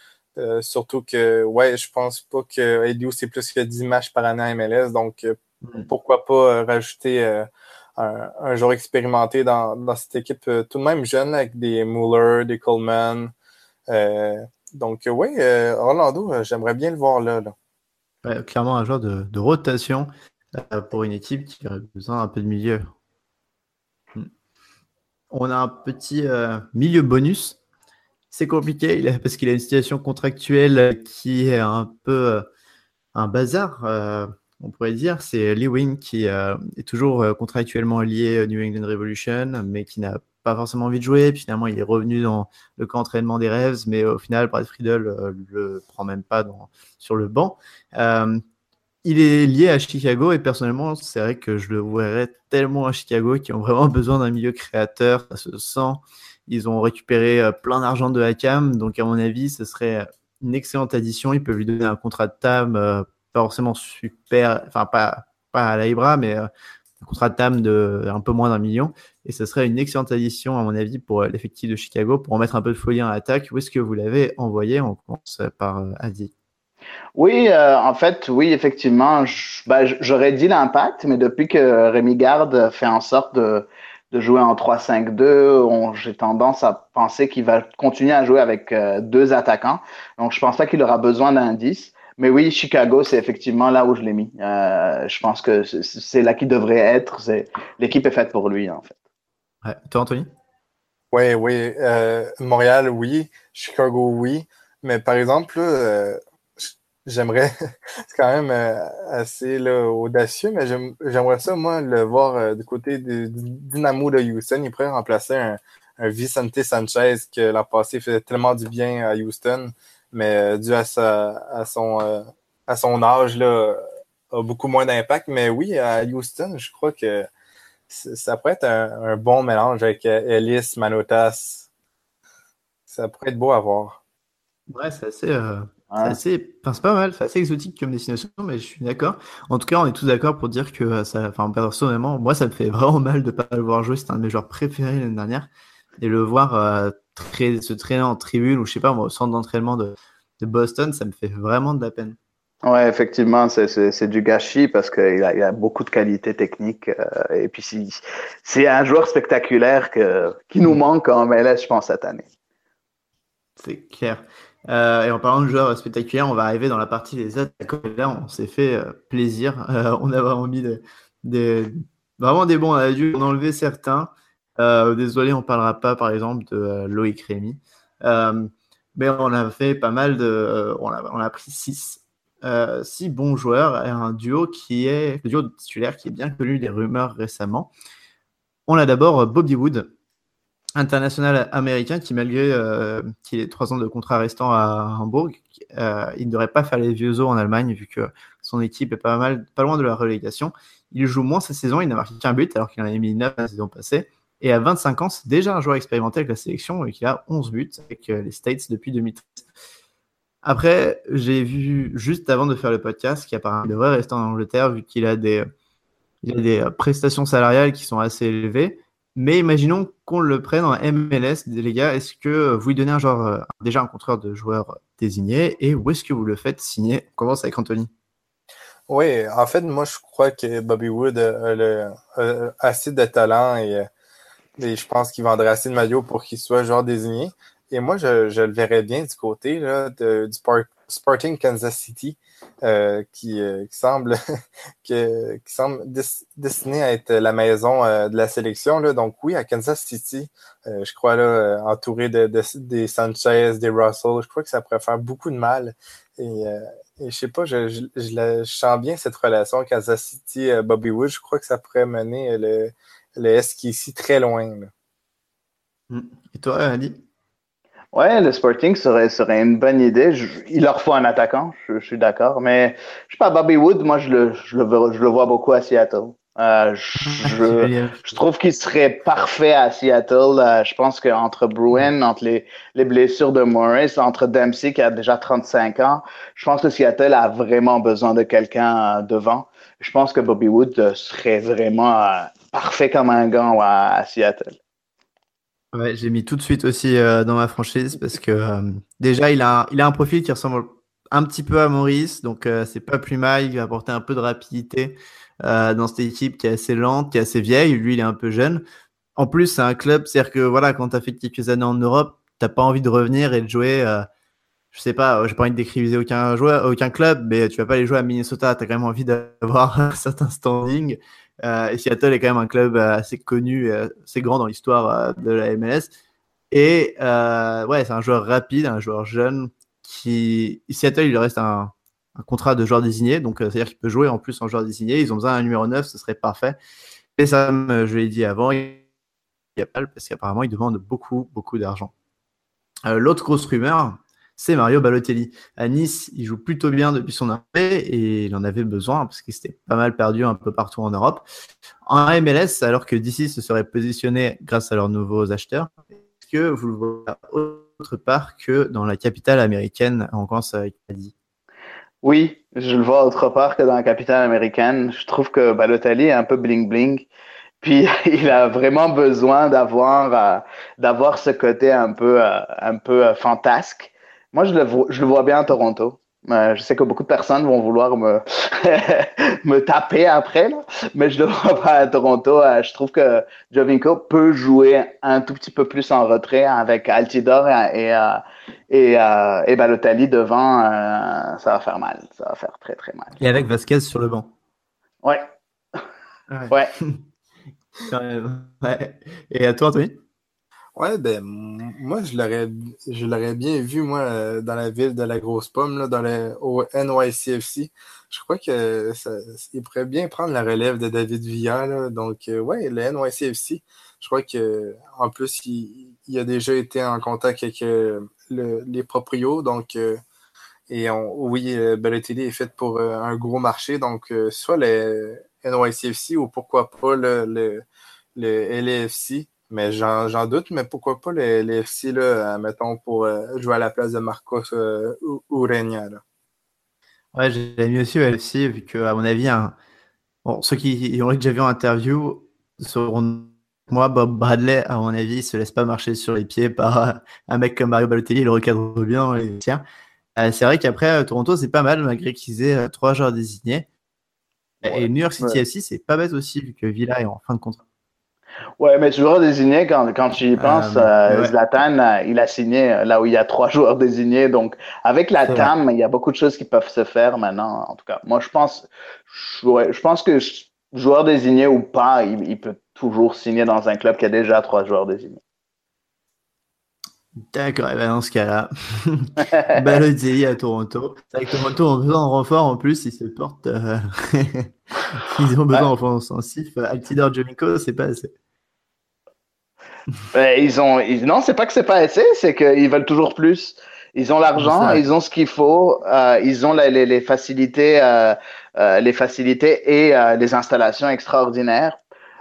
surtout que, ouais, je pense pas que Edou, c'est plus que 10 matchs par année à MLS. Donc, mm. pourquoi pas rajouter un, joueur expérimenté dans, cette équipe euh, tout de même jeune avec des Muller, des Coleman. Euh, donc euh, oui, Orlando, j'aimerais bien le voir là. clairement un joueur de, de rotation pour une équipe qui a besoin d'un peu de milieu. Hmm. On a un petit milieu bonus. C'est compliqué parce qu'il a une situation contractuelle qui est un peu un bazar on pourrait dire, c'est Lee qui euh, est toujours euh, contractuellement lié au New England Revolution, mais qui n'a pas forcément envie de jouer. Puis finalement, il est revenu dans le camp d'entraînement des Rêves, mais au final, Brad Friedel euh, le prend même pas sur le banc. il est lié à Chicago et personnellement, c'est vrai que je le verrais tellement à Chicago qui ont vraiment besoin d'un milieu créateur. Ça se sent. Ils ont récupéré plein d'argent de Hakam, donc à mon avis, ce serait une excellente addition. Ils peuvent lui donner un contrat de TAM forcément super, enfin pas, pas à la Ibra, mais euh, un contrat de TAM de un peu moins d'un million. Et ce serait une excellente addition, à mon avis, pour euh, l'effectif de Chicago, pour en mettre un peu de folie en attaque. Où est-ce que vous l'avez envoyé? On commence par euh, Adi. Oui, en fait, oui, effectivement, j'aurais dit l'impact, mais depuis que Rémi Garde fait en sorte de, de jouer en 3-5-2, j'ai tendance à penser qu'il va continuer à jouer avec deux attaquants. Donc, je pense pas qu'il aura besoin d'un 10. Mais oui, Chicago, c'est effectivement là où je l'ai mis. Euh, je pense que c'est là qu'il devrait être. L'équipe est faite pour lui, en fait. Ouais. Toi, Anthony? Oui, oui. Euh, Montréal, oui. Chicago, oui. Mais par exemple, euh, j'aimerais, c'est quand même assez audacieux, mais j'aimerais ça, moi, le voir du côté du Dynamo de Houston. Il pourrait remplacer un, un Vicente Sanchez que l'an passé faisait tellement du bien à Houston mais euh, dû à, à, son, euh, à son âge, là, a beaucoup moins d'impact. Mais oui, à Houston, je crois que ça pourrait être un, bon mélange avec euh, Ellis, Manotas. Ça pourrait être beau à voir. Ouais, c'est assez. assez c'est pas mal, c'est assez exotique comme destination, mais je suis d'accord. En tout cas, on est tous d'accord pour dire que ça, enfin, personnellement, moi, ça me fait vraiment mal de ne pas le voir jouer. C'est un de mes joueurs préférés l'année dernière. Et le voir se traîner en tribune ou je sais pas, au centre d'entraînement de, Boston, ça me fait vraiment de la peine. Ouais, effectivement, c'est du gâchis parce qu'il a, il a beaucoup de qualités techniques. Euh, et puis, c'est un joueur spectaculaire que, qui nous manque en MLS, je pense, cette année. C'est clair. Euh, et en parlant de joueurs spectaculaires, on va arriver dans la partie des attaques. Là, on s'est fait euh, plaisir. on a vraiment mis des, vraiment des bons. On a dû en enlever certains. Euh, désolé, on ne parlera pas, par exemple, de euh, Loïc Rémy. Euh, mais on a fait pas mal de. on, a, on a pris six, six bons joueurs et un duo qui est. Le duo titulaire qui est bien connu des rumeurs récemment. On a d'abord Bobby Wood, international américain qui, malgré qu'il ait trois ans de contrat restant à Hambourg, il ne devrait pas faire les vieux os en Allemagne vu que son équipe est pas, mal, pas loin de la relégation. Il joue moins sa saison, il n'a marqué qu'un but alors qu'il en a mis neuf la saison passée. Et à 25 ans, c'est déjà un joueur expérimenté avec la sélection et qui a 11 buts avec euh, les States depuis 2013. Après, j'ai vu juste avant de faire le podcast qu'apparemment il devrait rester en Angleterre vu qu'il a des, a euh, prestations salariales qui sont assez élevées. Mais imaginons qu'on le prenne en MLS, les gars. Est-ce que vous lui donnez euh, déjà un contrat de joueur désigné et où est-ce que vous le faites signer? On commence avec Anthony. Oui, en fait, moi, je crois que Bobby Wood a, assez de talent et et je pense qu'il vendrait assez de maillots pour qu'il soit genre désigné. Et moi, je, le verrais bien du côté là, du Sporting Kansas City, qui, semble, qui, semble destiné à être la maison de la sélection. Là. Donc oui, à Kansas City, je crois là, entouré de, des Sanchez, des Russell, je crois que ça pourrait faire beaucoup de mal. Et, et je sais pas, je, je, je, sens bien cette relation Kansas City-Bobby Wood. Je crois que ça pourrait mener le, le SKC très loin. Hmm. Et toi, Andy? Ouais, le Sporting serait, serait une bonne idée. il leur faut un attaquant, je, suis d'accord. Mais je sais pas, Bobby Wood, moi, je le, je le, je le vois beaucoup à Seattle. Euh, je, je, trouve qu'il serait parfait à Seattle. Euh, je pense qu'entre Bruin, entre les, les, blessures de Morris, entre Dempsey qui a déjà 35 ans, je pense que Seattle a vraiment besoin de quelqu'un euh, devant. Je pense que Bobby Wood serait vraiment parfait comme un gant à, Seattle. Ouais, j'ai mis tout de suite aussi dans ma franchise parce que déjà il a, il a un profil qui ressemble un petit peu à Maurice, donc c'est pas plus mal. Il va apporter un peu de rapidité. Euh, dans cette équipe qui est assez lente, qui est assez vieille. Lui, il est un peu jeune. En plus, c'est un club, c'est-à-dire que voilà, quand tu as fait quelques années en Europe, t'as pas envie de revenir et de jouer. Euh, je sais pas, j'ai pas envie de décriviser aucun joueur, aucun club, mais tu vas pas aller jouer à Minnesota. Tu as quand même envie d'avoir un certain standing. Euh, Seattle est quand même un club assez connu, assez grand dans l'histoire de la MLS. Et ouais, c'est un joueur rapide, un joueur jeune qui Seattle, il lui reste un, contrat de joueur désigné, donc euh, c'est-à-dire qu'il peut jouer en plus en joueur désigné. Ils ont besoin d'un numéro 9, ce serait parfait. Et ça, je l'ai dit avant, il y a pas parce qu'apparemment, il demande beaucoup, beaucoup d'argent. Euh, l'autre grosse rumeur, c'est Mario Balotelli. À Nice, il joue plutôt bien depuis son arrivée et il en avait besoin parce qu'il s'était pas mal perdu un peu partout en Europe. En MLS, alors que d'ici se serait positionné grâce à leurs nouveaux acheteurs, est-ce que vous le voyez autre part que dans la capitale américaine en France avec Adi oui, je le vois autre part que dans la capitale américaine. Je trouve que Balotelli est un peu bling bling. Puis il a vraiment besoin d'avoir euh, ce côté un peu euh, un peu euh, fantasque. Moi, je le vois, je le vois bien à Toronto. Euh, je sais que beaucoup de personnes vont vouloir me, me taper après, là, mais je ne le vois pas à Toronto. Euh, je trouve que Jovinko peut jouer un tout petit peu plus en retrait avec Altidor et, et, et, et Balotelli devant. Euh, ça va faire mal. Ça va faire très, très mal. Et avec Vasquez sur le banc. Ouais. Ouais. ouais. Et à toi, Anthony? Ouais, ben, moi, je l'aurais, je l'aurais bien vu, moi, euh, dans la ville de la Grosse Pomme, là, dans le, au NYCFC. Je crois que ça, il pourrait bien prendre la relève de David Villa, là. Donc, euh, ouais, le NYCFC, je crois que, en plus, il, a déjà été en contact avec euh, le, les proprios, donc, et on, oui, Balotelli est fait pour un gros marché, donc, soit le NYCFC ou pourquoi pas le, le, le LAFC. Mais j'en doute, mais pourquoi pas les, les FC, là, mettons, pour euh, jouer à la place de Marcos euh. Là. Ouais, j'ai mis aussi au FC, vu que, à mon avis, bon, ceux qui ont déjà vu en interview seront. Moi, Bob Bradley, à mon avis, se laisse pas marcher sur les pieds par un mec comme Mario Balotelli, il le recadre bien. Et, tiens. Euh, c'est vrai qu'après, Toronto, c'est pas mal, malgré qu'ils aient trois joueurs désignés. et New York City FC, c'est pas bête aussi, vu que Villa est en fin de contrat. Ouais, mais joueur désigné, quand, quand tu y ah, penses, euh, Zlatan, euh, il a signé euh, là où il y a trois joueurs désignés. Donc, avec la TAM, il y a beaucoup de choses qui peuvent se faire maintenant. En tout cas, moi, je pense, je, je pense que joueur désigné ou pas, il, peut toujours signer dans un club qui a déjà trois joueurs désignés. D'accord, et ben dans ce cas-là, Balotelli à Toronto. C'est avec Toronto ont besoin de renfort en plus, ils se portent. ils ont besoin de renfort offensif. Altidor Jomico, c'est pas assez. Ben, ils ont, non, c'est pas que c'est pas assez, c'est qu'ils veulent toujours plus. Ils ont l'argent, ils ont ce qu'il faut, euh, ils ont les, les, facilités, euh, euh, les facilités et euh, les installations extraordinaires.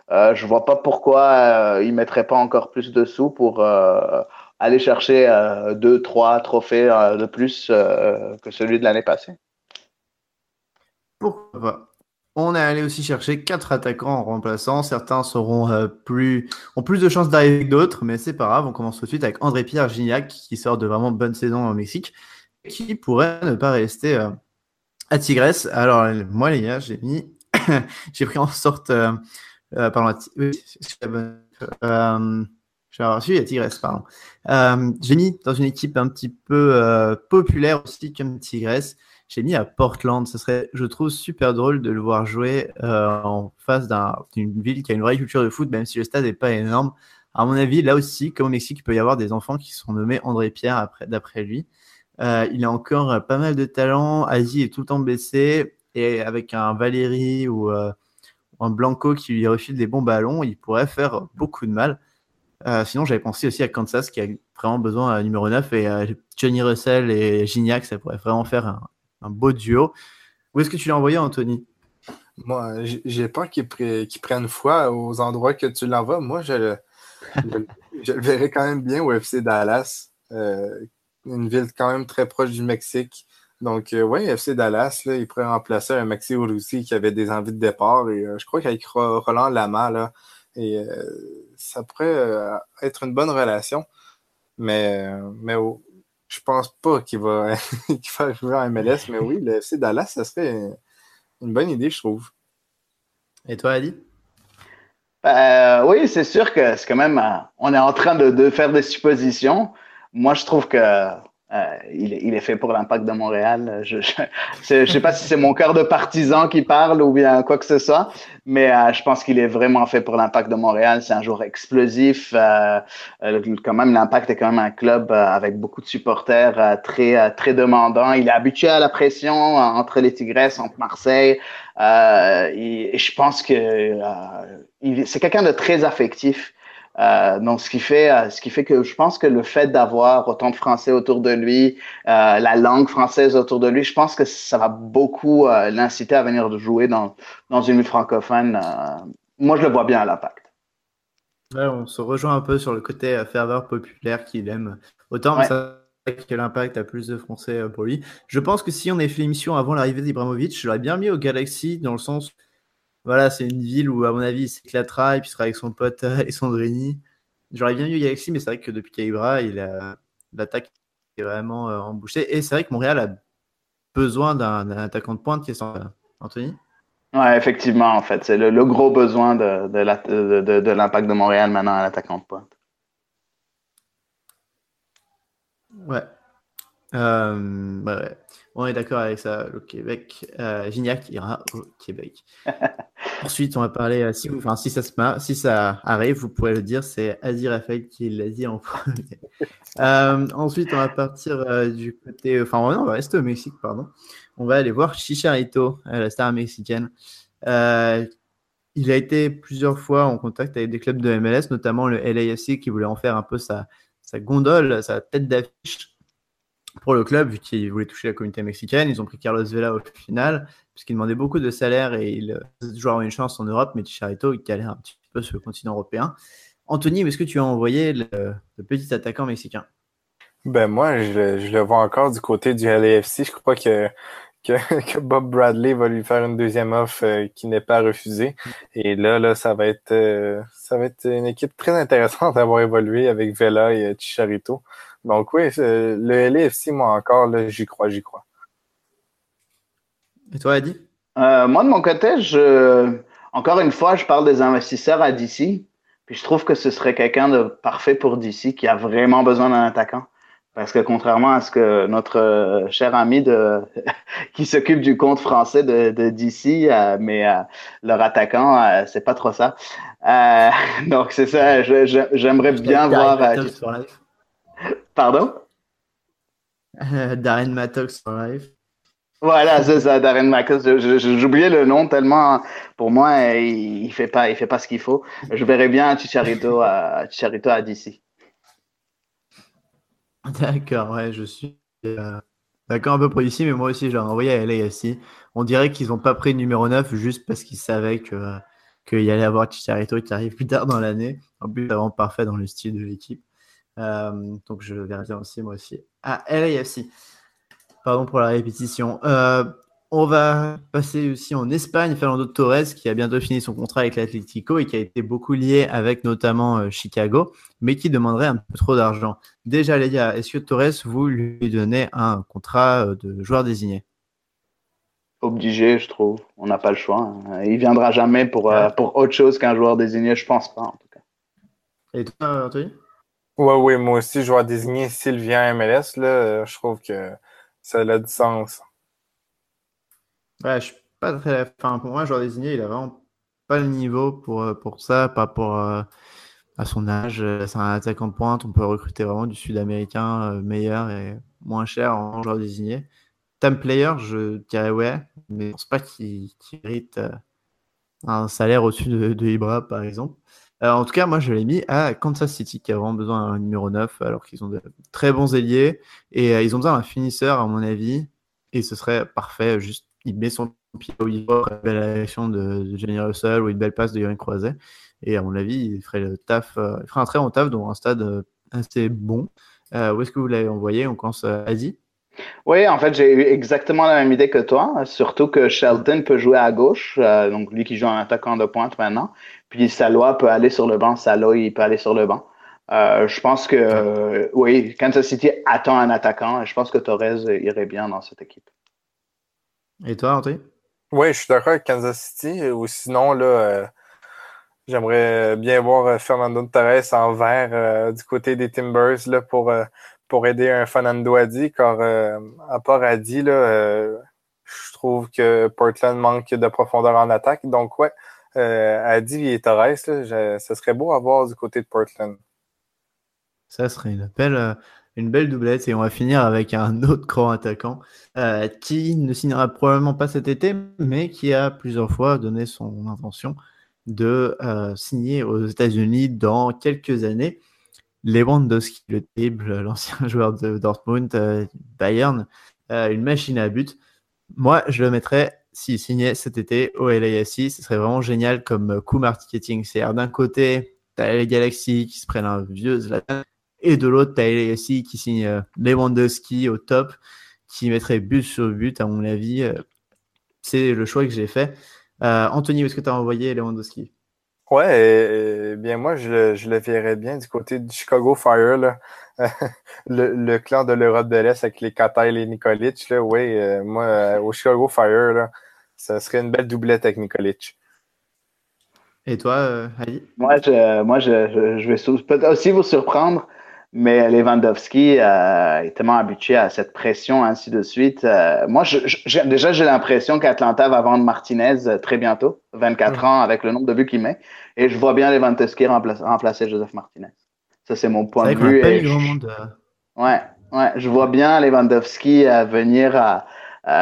Euh, je vois pas pourquoi ils mettraient pas encore plus de sous pour aller chercher deux, trois trophées de plus que celui de l'année passée. Pourquoi pas on est allé aussi chercher quatre attaquants en remplaçant. Certains seront euh, plus, ont plus de chances d'arriver que d'autres, mais c'est pas grave. On commence tout de suite avec André-Pierre Gignac, qui sort de vraiment bonne saison au Mexique, qui pourrait ne pas rester euh, à Tigresse. Alors, moi, les gars, j'ai mis, j'ai pris en sorte, euh, pardon, Je vais avoir suivi à Tigresse, pardon. Euh, j'ai mis dans une équipe un petit peu euh, populaire aussi comme Tigresse. J'ai mis à Portland. Ce serait, je trouve, super drôle de le voir jouer euh, en face d'une ville qui a une vraie culture de foot, même si le stade n'est pas énorme. À mon avis, là aussi, comme au Mexique, il peut y avoir des enfants qui sont nommés André Pierre d'après lui. Euh, il a encore pas mal de talent. Asie est tout le temps blessé. Et avec un Valérie ou euh, un Blanco qui lui refile des bons ballons, il pourrait faire beaucoup de mal. Sinon, j'avais pensé aussi à Kansas qui a vraiment besoin à numéro 9 et Johnny Russell et Gignac, ça pourrait vraiment faire un, beau duo. Où est-ce que tu l'as envoyé, Anthony? Moi, j'ai peur qu'il prenne foi aux endroits que tu l'envoies. Moi, je le, verrais quand même bien au FC Dallas, une ville quand même très proche du Mexique. Donc, euh, oui, FC Dallas, il pourrait remplacer un Maxi Urruti qui avait des envies de départ. Et euh, je crois qu'avec Roland Lama, là, et, euh, ça pourrait être une bonne relation. Mais, mais je pense pas qu'il va, qu va arriver en MLS. Mais oui, le FC Dallas, ça serait une bonne idée, je trouve. Et toi, Adi? oui, c'est sûr que c'est quand même. on est en train de, de faire des suppositions moi, je trouve que euh, il, est fait pour l'impact de Montréal. Je ne sais pas si c'est mon cœur de partisan qui parle ou bien quoi que ce soit, mais euh, je pense qu'il est vraiment fait pour l'impact de Montréal. C'est un joueur explosif. Euh, quand même, l'impact est quand même un club avec beaucoup de supporters très très demandants. Il est habitué à la pression entre les Tigresses, entre Marseille. et, je pense que c'est quelqu'un de très affectif. Euh, donc, ce qui fait, euh, ce qui fait que je pense que le fait d'avoir autant de Français autour de lui, euh, la langue française autour de lui, je pense que ça va beaucoup l'inciter à venir jouer dans, dans une ville francophone. moi, je le vois bien à l'impact. on se rejoint un peu sur le côté ferveur populaire qu'il aime. Autant ça que l'impact a plus de Français pour lui. Je pense que si on avait fait l'émission avant l'arrivée d'Ibrahimovic, je l'aurais bien mis au Galaxy dans le sens voilà, c'est une ville où, à mon avis, il s'éclatera et puis il sera avec son pote Alessandrini. J'aurais bien vu Galaxy, mais c'est vrai que depuis Caibra, il a l'attaque est vraiment euh, embouchée. Et c'est vrai que Montréal a besoin d'un attaquant de pointe qui est sans Anthony? Ouais, effectivement, en fait. C'est le, gros besoin de, de l'impact de, Montréal maintenant à l'attaquant de pointe. Ouais. Euh, ouais. On est d'accord avec ça, le Québec. Euh, Gignac ira au Québec. Ensuite, on va parler, euh, si, enfin, si, ça se, si ça arrive, vous pourrez le dire, c'est Adi Raphaël qui l'a dit en premier. Euh, ensuite, on va partir du côté, enfin, non, on va rester au Mexique, pardon. On va aller voir Chicharito, la star mexicaine. il a été plusieurs fois en contact avec des clubs de MLS, notamment le LAFC qui voulait en faire un peu sa, sa gondole, sa tête d'affiche pour le club, vu qu'ils voulaient toucher la communauté mexicaine. Ils ont pris Carlos Vela au final, puisqu'il demandait beaucoup de salaire et il euh, avoir une chance en Europe, mais Chicharito, il galère un petit peu sur le continent européen. Anthony, est-ce que tu as envoyé le, petit attaquant mexicain? Ben moi, je, le vois encore du côté du LAFC. Je crois que, que, Bob Bradley va lui faire une deuxième offre euh, qui n'est pas refusée. Et là, là, ça va être euh, ça va être une équipe très intéressante à avoir évolué avec Vela et Chicharito. Donc oui, le LFC, moi encore, j'y crois, j'y crois. Et toi, Adi? Euh, moi, de mon côté, je... encore une fois, je parle des investisseurs à DC. Puis je trouve que ce serait quelqu'un de parfait pour DC qui a vraiment besoin d'un attaquant. Parce que contrairement à ce que notre euh, cher ami de, qui s'occupe du compte français de, de DC, euh, mais leur attaquant, c'est pas trop ça. donc c'est ça, j'aimerais bien voir. Pardon? Darren Mattox for life. Voilà, c'est ça, Darren Mattox. J'oubliais le nom tellement, pour moi, il, ne fait pas, il fait pas ce qu'il faut. Je verrais bien Chicharito à, Chicharito à DC. D'accord, ouais, je suis euh, d'accord un peu pour ici, mais moi aussi, j'ai envoyé à LAFC. On dirait qu'ils n'ont pas pris le numéro 9 juste parce qu'ils savaient que qu'il y allait avoir Chicharito qui arrive plus tard dans l'année. En plus, vraiment parfait dans le style de l'équipe. Euh, donc je verrai bien aussi, moi aussi, à LAFC. Pardon pour la répétition. Euh, on va passer aussi en Espagne, Fernando Torres, qui a bientôt fini son contrat avec l'Atlético et qui a été beaucoup lié avec notamment euh, Chicago, mais qui demanderait un peu trop d'argent. Déjà, les gars, est-ce que Torres, vous lui donnez un contrat de joueur désigné? Obligé, je trouve. On n'a pas le choix. Hein. Il viendra jamais pour, pour autre chose qu'un joueur désigné, je pense pas, en tout cas. Et toi, Anthony? Oui, oui, moi aussi, je vais désigner Sylvien MLS. Là, je trouve que ça a du sens. Ouais, je suis pas très. Enfin, pour moi, je vais désigner, il a vraiment pas le niveau pour, pour ça, pas pour à son âge. C'est un attaquant de pointe. On peut recruter vraiment du sud-américain meilleur et moins cher en joueur désigné. Time player, je dirais ouais, mais je pense pas qu'il mérite un salaire au-dessus de, de, Ibra, par exemple. Euh, en tout cas, moi, je l'ai mis à Kansas City, qui a vraiment besoin d'un numéro 9, alors qu'ils ont de très bons ailiers. Et euh, ils ont besoin d'un finisseur, à mon avis. Et ce serait parfait. Juste, il met son pied au une belle action de, de Jenny Russell ou une belle passe de Yorin Croiset. Et à mon avis, il ferait le taf, euh, ferait un très bon taf dans un stade assez bon. où est-ce que vous l'avez envoyé? On commence à Asie oui, en fait, j'ai eu exactement la même idée que toi, surtout que Shelton peut jouer à gauche, donc lui qui joue en attaquant de pointe maintenant, puis Salois peut aller sur le banc, Salois, il peut aller sur le banc. Euh, je pense que, euh, oui, Kansas City attend un attaquant, et je pense que Torres irait bien dans cette équipe. Et toi, André? Oui, je suis d'accord avec Kansas City, ou sinon, là, j'aimerais bien voir Fernando Torres en vert du côté des Timbers là, pour pour aider un Fernando Adi, car euh, à part Adi, là, euh, je trouve que Portland manque de profondeur en attaque. Donc, ouais, euh, Adi et Torres, ça serait beau à voir du côté de Portland. Ça serait une belle, une belle doublette. Et on va finir avec un autre grand attaquant qui ne signera probablement pas cet été, mais qui a plusieurs fois donné son intention de signer aux États-Unis dans quelques années. Lewandowski, le terrible, l'ancien joueur de Dortmund, euh, Bayern, euh, une machine à but. Moi, je le mettrais s'il signait cet été au LAFC. Ce serait vraiment génial comme coup marketing. C'est-à-dire d'un côté, tu as les Galaxy qui se prennent un vieux et de l'autre, tu as LAFC qui signe euh, Lewandowski au top, qui mettrait but sur but, à mon avis. c'est le choix que j'ai fait. Anthony, est-ce que tu as envoyé Lewandowski? Ouais, bien moi, je le, verrais bien du côté du Chicago Fire, le, clan de l'Europe de l'Est avec les Kata et les Nikolic, là, euh, moi, euh, au Chicago Fire, là, ça serait une belle doublette avec Nikolic. Et toi, euh, Ali? Moi, je, moi je, je, je vais peut-être aussi vous surprendre. Mais Lewandowski euh, est tellement habitué à cette pression, ainsi de suite. Euh, moi, je, déjà, j'ai l'impression qu'Atlanta va vendre Martinez euh, très bientôt, 24 ans, avec le nombre de buts qu'il met. Et je vois bien Lewandowski remplacer, Joseph Martinez. Ça, c'est mon point de vue. Et je, ouais, ouais, je vois bien Lewandowski venir à.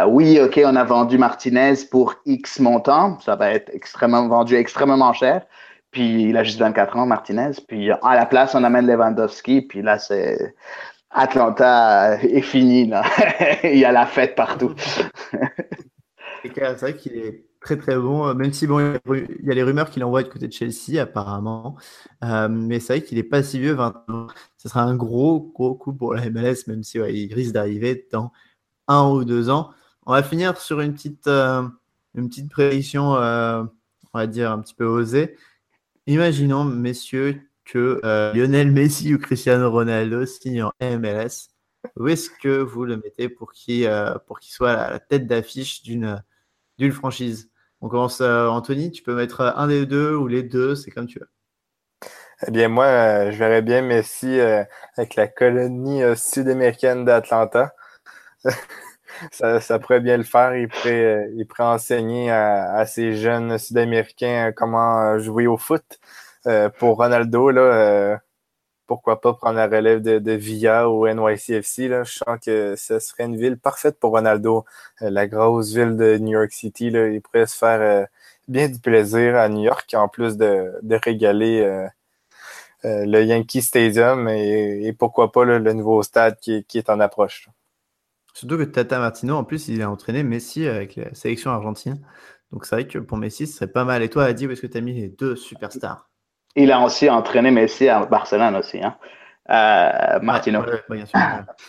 Oui, OK, on a vendu Martinez pour X montant. Ça va être extrêmement vendu extrêmement cher. Puis il a juste 24 ans, Martinez. Puis à la place, on amène Lewandowski. Puis là, c'est Atlanta est fini. Là. il y a la fête partout. c'est vrai qu'il est très très bon, même si bon, il y a les rumeurs qu'il envoie du côté de Chelsea apparemment. Euh, mais c'est vrai qu'il n'est pas si vieux, 20 ans. Ce sera un gros gros coup pour la MLS, même si il risque d'arriver dans un ou deux ans. On va finir sur une petite, euh, une petite prédiction, euh, on va dire un petit peu osée. Imaginons, messieurs, que euh, Lionel Messi ou Cristiano Ronaldo signent en MLS. Où est-ce que vous le mettez pour qu'il soit à la tête d'affiche d'une franchise? On commence, Anthony, tu peux mettre un des deux ou les deux, c'est comme tu veux. Eh bien, moi, je verrais bien Messi avec la colonie sud-américaine d'Atlanta. Ça, pourrait bien le faire. Il pourrait, pourrait enseigner à, ces jeunes Sud-Américains comment jouer au foot. Euh, pour Ronaldo, euh, pourquoi pas prendre la relève de, Villa ou NYCFC. Je sens que ce serait une ville parfaite pour Ronaldo. Euh, la grosse ville de New York City. Il pourrait se faire bien du plaisir à New York, en plus de, régaler le Yankee Stadium et, pourquoi pas le nouveau stade qui est en approche. Surtout que Tata Martino, en plus, il a entraîné Messi avec la sélection argentine. Donc c'est vrai que pour Messi, ce serait pas mal. Et toi, Adi, où est-ce que tu as mis les deux superstars? Il a aussi entraîné Messi à Barcelone aussi. Hein? Euh, Martino.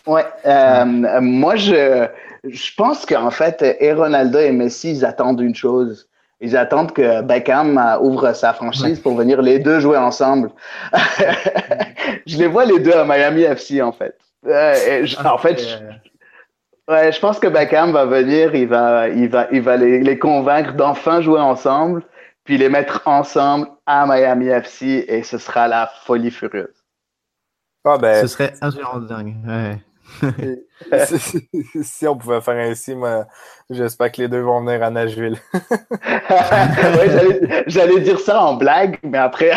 Ouais, euh, moi, je, je pense qu'en fait, et Ronaldo et Messi, ils attendent une chose. Ils attendent que Beckham ouvre sa franchise pour venir les deux jouer ensemble. je les vois les deux à Miami FC, en fait. Euh, en fait, Ouais, je pense que Beckham va venir, il va, il va, il va les, les convaincre d'enfin jouer ensemble, puis les mettre ensemble à Miami FC et ce sera la folie furieuse. Ah ben, Ce serait absolument dingue. si, on pouvait faire ainsi, moi, j'espère que les deux vont venir à Nashville. J'allais dire ça en blague, mais après.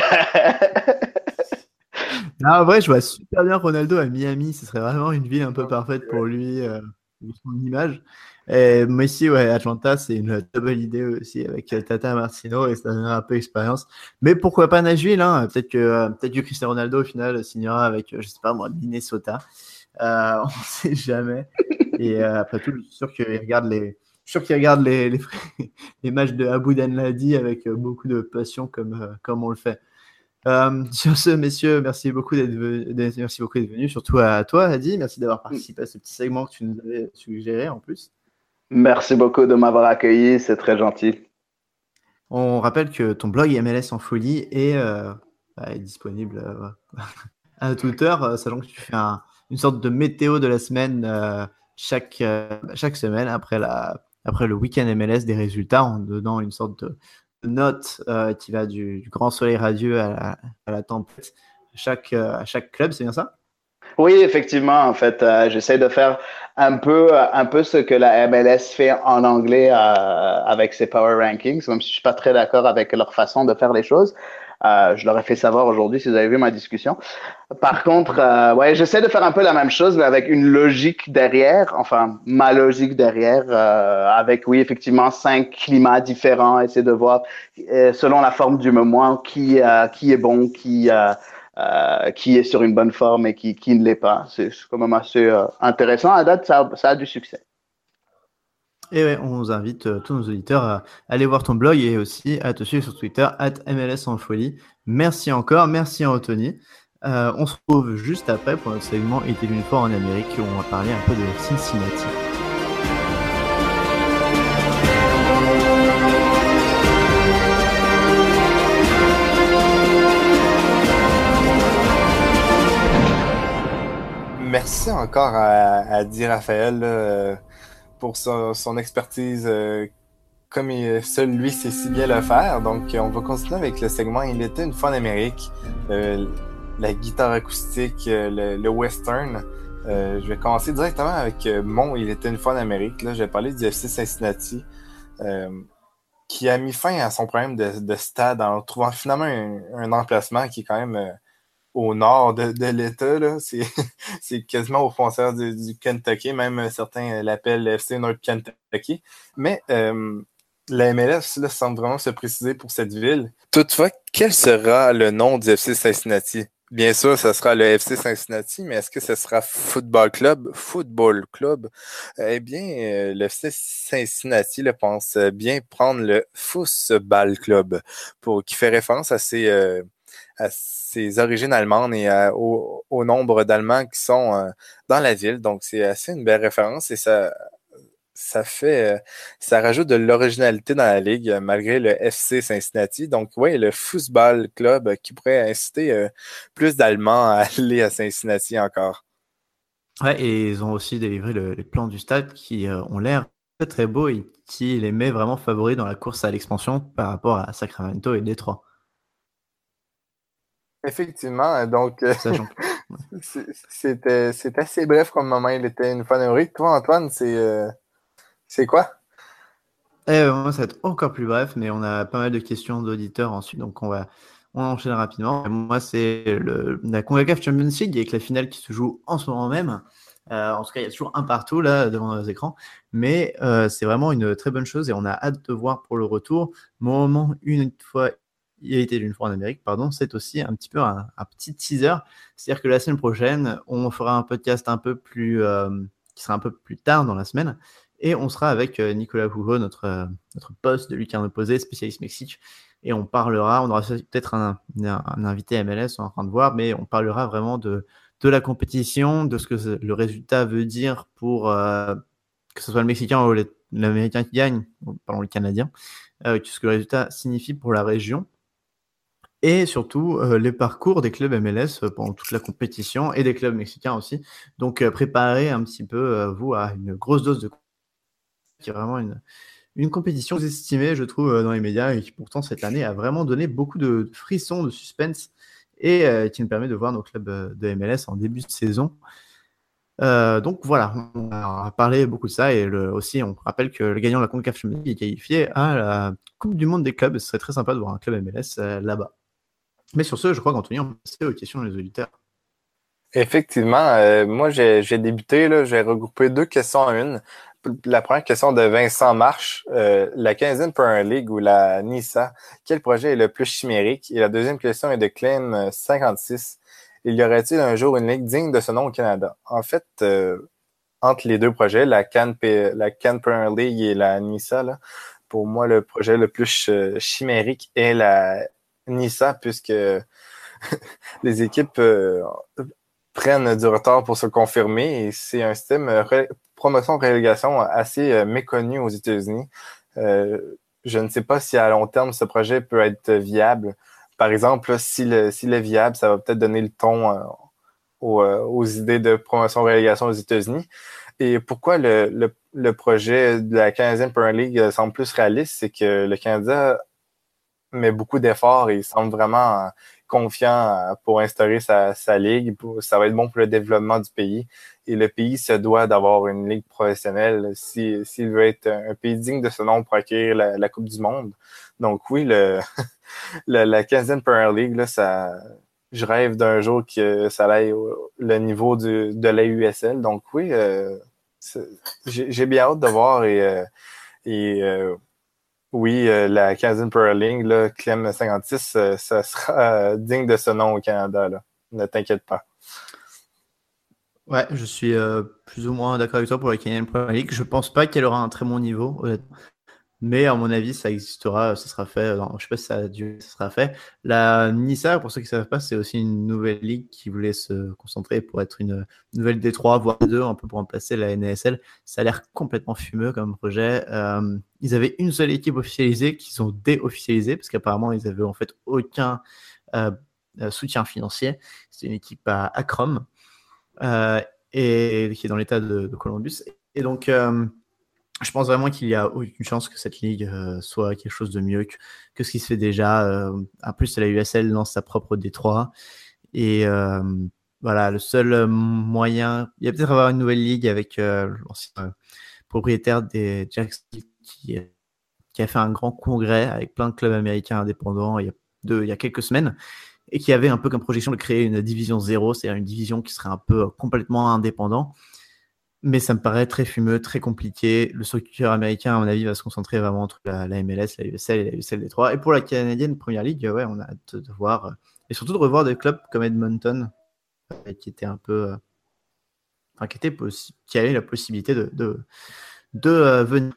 non, en vrai, je vois super bien Ronaldo à Miami. Ce serait vraiment une ville un peu parfaite pour lui, euh, son image. Et Messi, ouais, Atlanta, c'est une double idée aussi avec Tata Martino et ça donnera un peu d'expérience. Mais pourquoi pas Nashville hein? Peut-être que, euh, peut que Cristiano Ronaldo, au final, signera avec, je sais pas moi, Minnesota. Euh, on ne sait jamais. Et euh, après tout, je suis sûr qu'il regarde les, sûr qu'il regarde les, les, matchs de Abu Danladi avec euh, beaucoup de passion comme, comme on le fait. sur ce, messieurs, merci beaucoup d'être merci beaucoup d'être venu, surtout à toi, Adi. Merci d'avoir participé à ce petit segment que tu nous avais suggéré en plus. Merci beaucoup de m'avoir accueilli, c'est très gentil. On rappelle que ton blog MLS en folie est, bah, est disponible à toute heure, sachant que tu fais un, une sorte de météo de la semaine euh, chaque, euh, chaque semaine après, la, après le week-end MLS des résultats en donnant une sorte de note euh, qui va du, grand soleil radieux à la, tempête à chaque, à chaque club, c'est bien ça? Oui, effectivement, en fait, j'essaie de faire un peu, un peu ce que la MLS fait en anglais avec ses power rankings, même si je suis pas très d'accord avec leur façon de faire les choses. Euh, je leur ai fait savoir aujourd'hui si vous avez vu ma discussion. Par contre, euh, ouais, j'essaie de faire un peu la même chose, mais avec une logique derrière, enfin ma logique derrière, euh, avec oui effectivement cinq climats différents, essayer de voir euh, selon la forme du moment qui euh, qui est bon, qui qui est sur une bonne forme et qui qui ne l'est pas. C'est quand même assez intéressant. À date, ça, ça a du succès. Et ouais, on vous invite euh, tous nos auditeurs à aller voir ton blog et aussi à te suivre sur Twitter, at MLS en folie. Merci encore, merci Anthony. Euh, on se retrouve juste après pour notre segment Était une fois en Amérique où on va parler un peu de Cincinnati. Merci encore à, à Di Raphaël pour son, expertise euh, comme seul lui sait si bien le faire. Donc, on va continuer avec le segment Il était une fois en Amérique, euh, la guitare acoustique, euh, le, western. je vais commencer directement avec mon Il était une fois en Amérique. Là, je vais parler du FC Cincinnati, qui a mis fin à son problème de, stade en trouvant finalement un emplacement qui est quand même au nord de, l'État. C'est quasiment au frontière du, Kentucky. Même certains l'appellent FC North Kentucky. Mais euh, la MLS semble vraiment se préciser pour cette ville. Toutefois, quel sera le nom du FC Cincinnati? Bien sûr, ce sera le FC Cincinnati, mais est-ce que ce sera Football Club? Football Club? Eh bien, euh, le FC Cincinnati pense bien prendre le Football Club, pour, qui fait référence à ses, euh, à ses origines allemandes et euh, au, nombre d'Allemands qui sont euh, dans la ville. Donc, c'est assez une belle référence et ça, fait, euh, ça rajoute de l'originalité dans la ligue malgré le FC Cincinnati. Donc, oui, le football club qui pourrait inciter plus d'Allemands à aller à Cincinnati encore. Ouais, et ils ont aussi délivré les plans du stade qui ont l'air très très beaux et qui les met vraiment favoris dans la course à l'expansion par rapport à Sacramento et Détroit. Effectivement, donc euh, c'était c'est assez bref comme moment. Il était une fois Toi, Antoine, c'est euh, c'est quoi? Eh, moi, ça va être encore plus bref, mais on a pas mal de questions d'auditeurs ensuite, donc on va on enchaîne rapidement. moi, c'est la CONCACAF Champions League avec la finale qui se joue en ce moment même. Euh, en tout cas, il y a toujours un partout là devant nos écrans, mais c'est vraiment une très bonne chose et on a hâte de voir pour le retour. Moment une fois il a été d'une fois en Amérique, pardon, c'est aussi un petit peu un, petit teaser. C'est-à-dire que la semaine prochaine, on fera un podcast un peu plus, euh, qui sera un peu plus tard dans la semaine, et on sera avec euh, Nicolas Hugo, notre, euh, notre poste de Lucarne opposé, spécialiste Mexique, et on parlera, on aura peut-être un, un, invité MLS, en train de voir, mais on parlera vraiment de, de la compétition, de ce que le résultat veut dire pour que ce soit le Mexicain ou l'Américain qui gagne, pardon, le Canadien, ce que le résultat signifie pour la région et surtout euh, les parcours des clubs MLS euh, pendant toute la compétition et des clubs mexicains aussi. Donc euh, préparez un petit peu vous à une grosse dose de qui est vraiment une, une compétition estimée, je trouve, dans les médias et qui pourtant cette année a vraiment donné beaucoup de frissons, de suspense et qui nous permet de voir nos clubs de MLS en début de saison. donc voilà, on a parlé beaucoup de ça et aussi on rappelle que le gagnant de la CONCACAF est qualifié à la Coupe du Monde des clubs. Ce serait très sympa de voir un club MLS là-bas. Mais sur ce, je crois qu'Anthony, on aux questions des auditeurs. Effectivement, moi j'ai débuté, j'ai regroupé deux questions en une la première question de Vincent Marche, euh, la 15e Premier League ou la NISA, quel projet est le plus chimérique? Et la deuxième question est de Clem 56. Il y aurait-il un jour une ligue digne de ce nom au Canada? En fait, euh, entre les deux projets, la Can, la Can Premier League et la NISA, pour moi, le projet le plus euh, chimérique est la NISA, puisque les équipes prennent du retard pour se confirmer et c'est un système promotion-relégation assez euh, méconnue aux États-Unis. Euh, je ne sais pas si à long terme ce projet peut être viable. Par exemple, s'il est viable, ça va peut-être donner le ton euh, aux, idées de promotion-relégation aux États-Unis. Et pourquoi le, projet de la 15e Premier League semble plus réaliste, c'est que le Canada met beaucoup d'efforts et il semble vraiment confiant pour instaurer sa, ligue. ça va être bon pour le développement du pays et le pays se doit d'avoir une ligue professionnelle s'il veut être un pays digne de ce nom pour accueillir la, Coupe du Monde. Donc oui, le, la 15e Premier League, là, ça, je rêve d'un jour que ça aille au le niveau du, de la USL. Donc oui, euh, j'ai bien hâte de voir et, euh, et euh, oui, la 15e Premier League, là, Clem 56, ça sera digne de ce nom au Canada. Ne t'inquiète pas. Ouais, je suis euh, plus ou moins d'accord avec toi pour la Canadian Premier League. Je pense pas qu'elle aura un très bon niveau, honnêtement. Mais à mon avis, ça existera, ça sera fait. Non, je sais pas si ça a dû, ça sera fait. La Nissa, pour ceux qui ne savent pas, c'est aussi une nouvelle ligue qui voulait se concentrer pour être une nouvelle D3, voire D2, un peu pour remplacer la NASL. Ça a l'air complètement fumeux comme projet. Euh, ils avaient une seule équipe officialisée qu'ils ont déofficialisée parce qu'apparemment ils avaient en fait aucun euh, soutien financier. C'est une équipe à Akron. Euh, et qui est dans l'état de, Columbus. Et donc, euh, je pense vraiment qu'il y a une chance que cette ligue euh, soit quelque chose de mieux que, ce qui se fait déjà. en plus, la USL lance sa propre D3. Et voilà, le seul moyen, il y a peut-être avoir une nouvelle ligue avec l'ancien propriétaire des Jacks qui, qui, a fait un grand congrès avec plein de clubs américains indépendants il y a, il y a quelques semaines et qui avait un peu comme projection de créer une division zéro, c'est-à-dire une division qui serait un peu complètement indépendant. Mais ça me paraît très fumeux, très compliqué. Le structure américain, à mon avis, va se concentrer vraiment entre la, MLS, la USL et la USL des trois. Et pour la canadienne Première Ligue, ouais, on a hâte de voir, et surtout de revoir des clubs comme Edmonton, euh, qui était un peu, euh, enfin, qui, était qui avait la possibilité de, euh, venir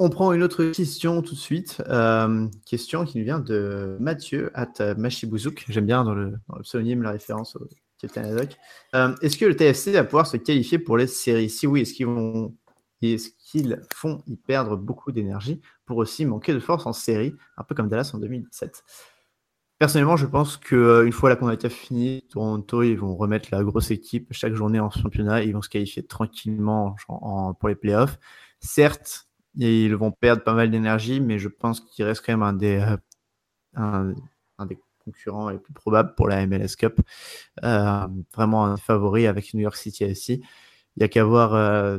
on prend une autre question tout de suite. Euh, question qui nous vient de Mathieu at Machibouzouk. J'aime bien dans le, pseudonyme la référence au. Euh, est-ce que le TFC va pouvoir se qualifier pour les séries? Si oui, est-ce qu'ils vont est-ce qu'ils font y perdre beaucoup d'énergie pour aussi manquer de force en série, un peu comme Dallas en 2017 Personnellement, je pense qu'une euh, fois la CONCACAF finie, Toronto, ils vont remettre la grosse équipe chaque journée en championnat. Ils vont se qualifier tranquillement pour les playoffs. Certes, ils vont perdre pas mal d'énergie, mais je pense qu'il reste quand même un des, euh, un, des concurrents les plus probables pour la MLS Cup. Euh, vraiment un favori avec New York City aussi. Il n'y a qu'à voir. Euh,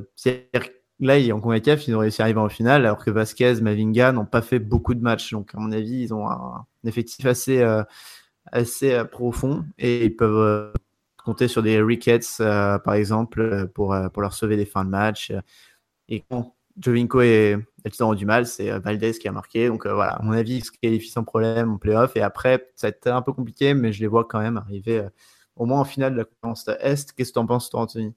là, en CONCACAF, ils ont réussi à arriver en finale, alors que Vasquez, Mavinga n'ont pas fait beaucoup de matchs. Donc, à mon avis, ils ont un, effectif assez, assez profond et ils peuvent compter sur des Ricketts, par exemple, pour, pour leur sauver des fins de match. Et quand Jovinko et Elton ont du mal, c'est euh, Valdez qui a marqué. Donc euh, voilà, à mon avis, il se qualifie sans problème en playoff. Et après, ça va être un peu compliqué, mais je les vois quand même arriver euh, au moins en finale de la conférence Est. Qu'est-ce que tu en penses, toi, Anthony?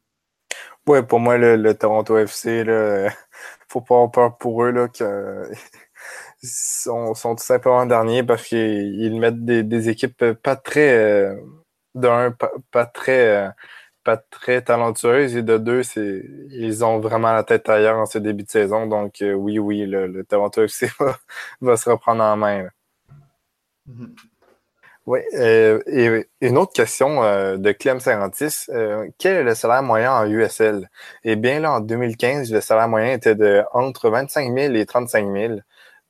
Ouais, pour moi, le, Toronto FC, il faut pas avoir peur pour eux là, que sont, sont tout simplement derniers parce qu'ils mettent des, équipes pas très d'un pas, très pas très talentueuse et de deux, c'est ils ont vraiment la tête ailleurs en ce début de saison. Donc euh, oui, oui, le, Toronto FC va, se reprendre en main. Mm-hmm. Oui, euh, et une autre question euh, de Clem 56. quel est le salaire moyen en USL? Eh bien, là, en 2015, le salaire moyen était de entre 25 000 et 35 000.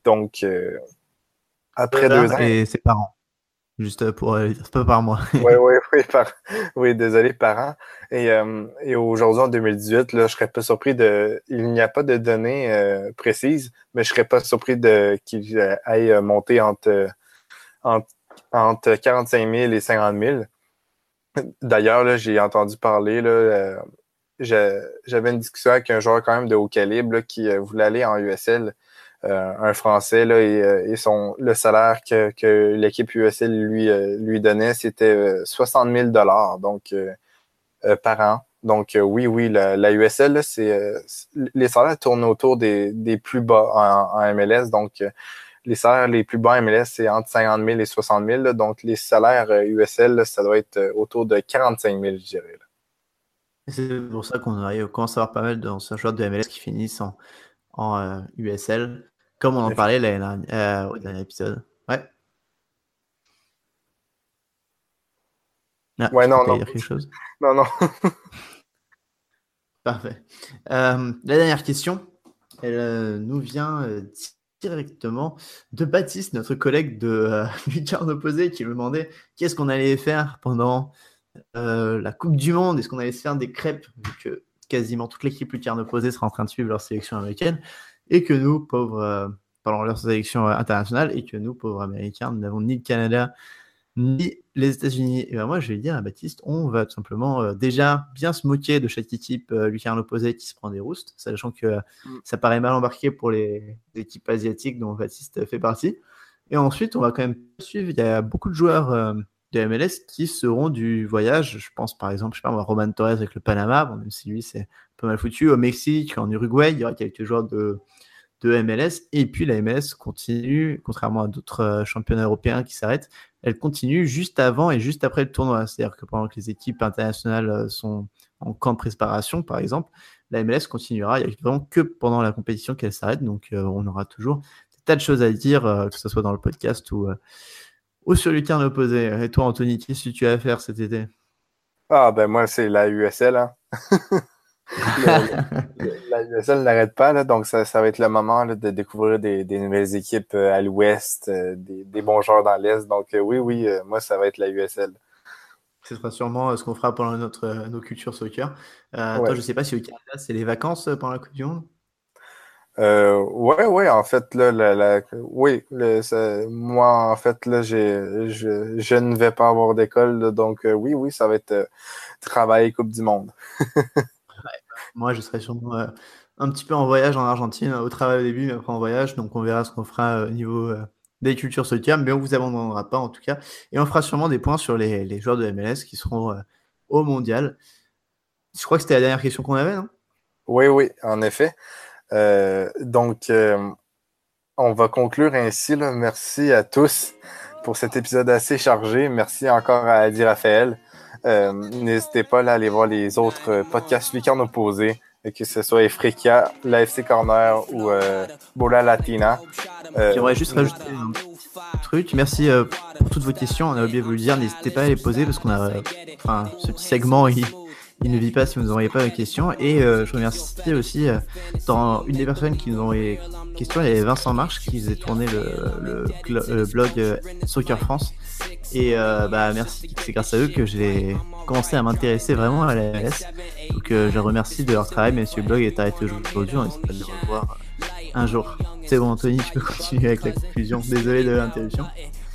Donc, après deux ans. Et c'est par an. Juste pour euh, pas par mois. oui, oui, oui, par... oui, désolé, par an. Et, euh, et aujourd'hui, en 2018, là, je serais pas surpris de. Il n'y a pas de données euh, précises, mais je serais pas surpris de qu'il aille monter entre, entre, entre 45 000 et 50 000. D'ailleurs, j'ai entendu parler, j'avais une discussion avec un joueur quand même de haut calibre qui voulait aller en USL euh, un Français et, euh, le salaire que, l'équipe USL lui, euh, lui donnait, c'était 60 000 dollars par an. Donc oui, oui, la, USL, les salaires tournent autour des, plus bas en, MLS. Donc les salaires les plus bas en MLS, c'est entre 50 000 et 60 000. donc les salaires USL, ça doit être autour de 45 000, je dirais. C'est pour ça qu'on commence à avoir pas mal d'anciens joueurs de MLS qui finissent en, en USL. Comme on en parlait euh, au dernier épisode. Ouais. Ah, ouais, non, non. Dire quelque chose non, non. Parfait. Euh, la dernière question, elle euh, nous vient directement de Baptiste, notre collègue de Lucarne opposé, qui me demandait qu'est-ce qu'on allait faire pendant la Coupe du Monde? Est-ce qu'on allait se faire des crêpes, vu que quasiment toute l'équipe Lucarne opposée sera en train de suivre leur sélection américaine et que nous, pauvres, euh, pendant leur sélection euh, internationale, et que nous, pauvres Américains, nous n'avons ni le Canada ni les États-Unis. Et ben moi, je vais dire à Baptiste, on va tout simplement euh, déjà bien se moquer de chaque équipe euh, Lucarne opposé qui se prend des roustes, sachant que mm. ça paraît mal embarqué pour les, équipes asiatiques dont Baptiste fait partie. Et ensuite, on va quand même suivre. Il y a beaucoup de joueurs de MLS qui seront du voyage. Je pense par exemple, je sais pas, Roman Torres avec le Panama, bon, même si lui c'est pas mal foutu. Au Mexique, en Uruguay, il y aura quelques joueurs de, de MLS. Et puis la MLS continue, contrairement à d'autres euh, championnats européens qui s'arrêtent, elle continue juste avant et juste après le tournoi. C'est-à-dire que pendant que les équipes internationales euh, sont en camp de préparation, par exemple, la MLS continuera. Il n'y a vraiment que pendant la compétition qu'elle s'arrête. Donc euh, on aura toujours des tas de choses à dire, que ce soit dans le podcast ou, ou sur Lucarne opposé. Et toi, Anthony, qu'est-ce que tu as à faire cet été? Ah ben moi, c'est la USL. Hein. la USL n'arrête pas, là, donc ça, ça, va être le moment là, de découvrir des, des, nouvelles équipes euh, à l'ouest, euh, des, des, bons joueurs dans l'est. Donc euh, oui, oui, moi, ça va être la USL. Ce sera sûrement ce qu'on fera pendant notre, nos cultures soccer. Toi, je sais pas si au Canada, c'est les vacances pendant la Coupe du Monde? Euh, ouais, ouais, en fait, là, la, oui, moi, en fait, là, j'ai, je, je ne vais pas avoir d'école, donc oui, oui, ça va être travail Coupe du Monde. Moi, je serai sûrement euh, un petit peu en voyage en Argentine, au travail au début, mais après en voyage. Donc, on verra ce qu'on fera au niveau euh, des cultures soccer, mais on vous abandonnera pas en tout cas. Et on fera sûrement des points sur les, joueurs de MLS qui seront euh, au mondial. Je crois que c'était la dernière question qu'on avait, non? Oui, oui, en effet. Donc, on va conclure ainsi. Merci à tous pour cet épisode assez chargé. Merci encore à Adi Raphaël. Euh, n'hésitez pas à aller voir les autres euh, podcasts Lucarne opposés, que ce soit Efrika, l'AFC Corner ou euh, Bola Latina. J'aimerais juste rajouter un truc. Merci pour toutes vos questions. On a oublié de vous le dire. N'hésitez pas à les poser parce qu'on a, enfin, ce petit segment, il ne vit pas si vous nous envoyez pas de questions. Et je remercie aussi dans une des personnes qui nous ont envoyé questions, il y avait Vincent Marche qui faisait tourner le, le blog Soccer France et euh, bah merci, c'est grâce à eux que j'ai commencé à m'intéresser vraiment à la MLS. Donc euh, je remercie de leur travail, même si le blog est arrêté aujourd'hui, on espère le revoir un jour. C'est bon Anthony, tu peux continuer avec la conclusion. Désolé de l'interruption.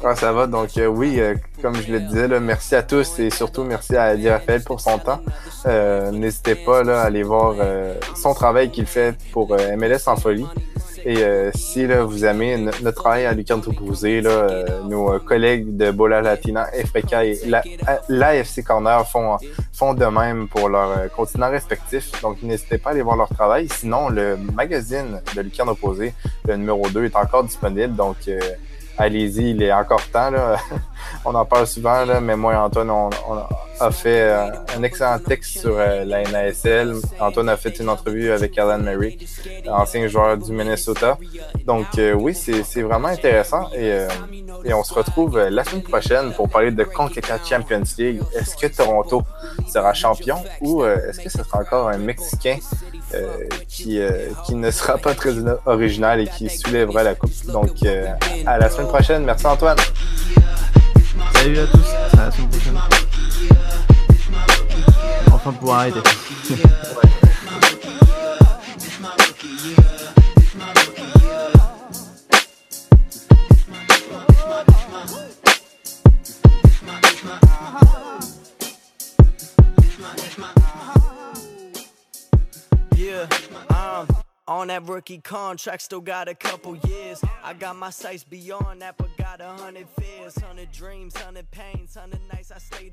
Ah, ça va, donc euh, oui, comme je le disais, là, merci à tous et surtout merci à Adi Raphaël pour son temps. N'hésitez pas là, à aller voir son travail qu'il fait pour MLS en folie. Et euh, si là, vous aimez notre travail à Lucan euh, nos collègues de Bola Latina, Efreka et l'AFC la, Corner font, font de même pour leurs euh, continents respectifs. Donc, n'hésitez pas à aller voir leur travail. Sinon, le magazine de Lucan Opposé, le numéro 2, est encore disponible. Donc, allez-y, il est encore temps. Là. on en parle souvent, là, mais moi et Antoine, on, a fait euh, un excellent texte sur euh, la NASL. Antoine a fait une entrevue avec Alan Merrick, ancien joueur du Minnesota. Donc euh, oui, c'est vraiment intéressant et, et, on se retrouve la semaine prochaine pour parler de CONCACAF Champions League. Est-ce que Toronto sera champion ou est-ce que ce sera encore un Mexicain qui, qui ne sera pas très original et qui soulèvera la coupe. Donc à la semaine prochaine. Merci Antoine. Salut à tous, à la semaine prochaine. Enfin pouvoir arrêter. Yeah, I'm on that rookie contract, still got a couple years. I got my sights beyond that, but got a hundred fears, hundred dreams, hundred pains, hundred nights I stayed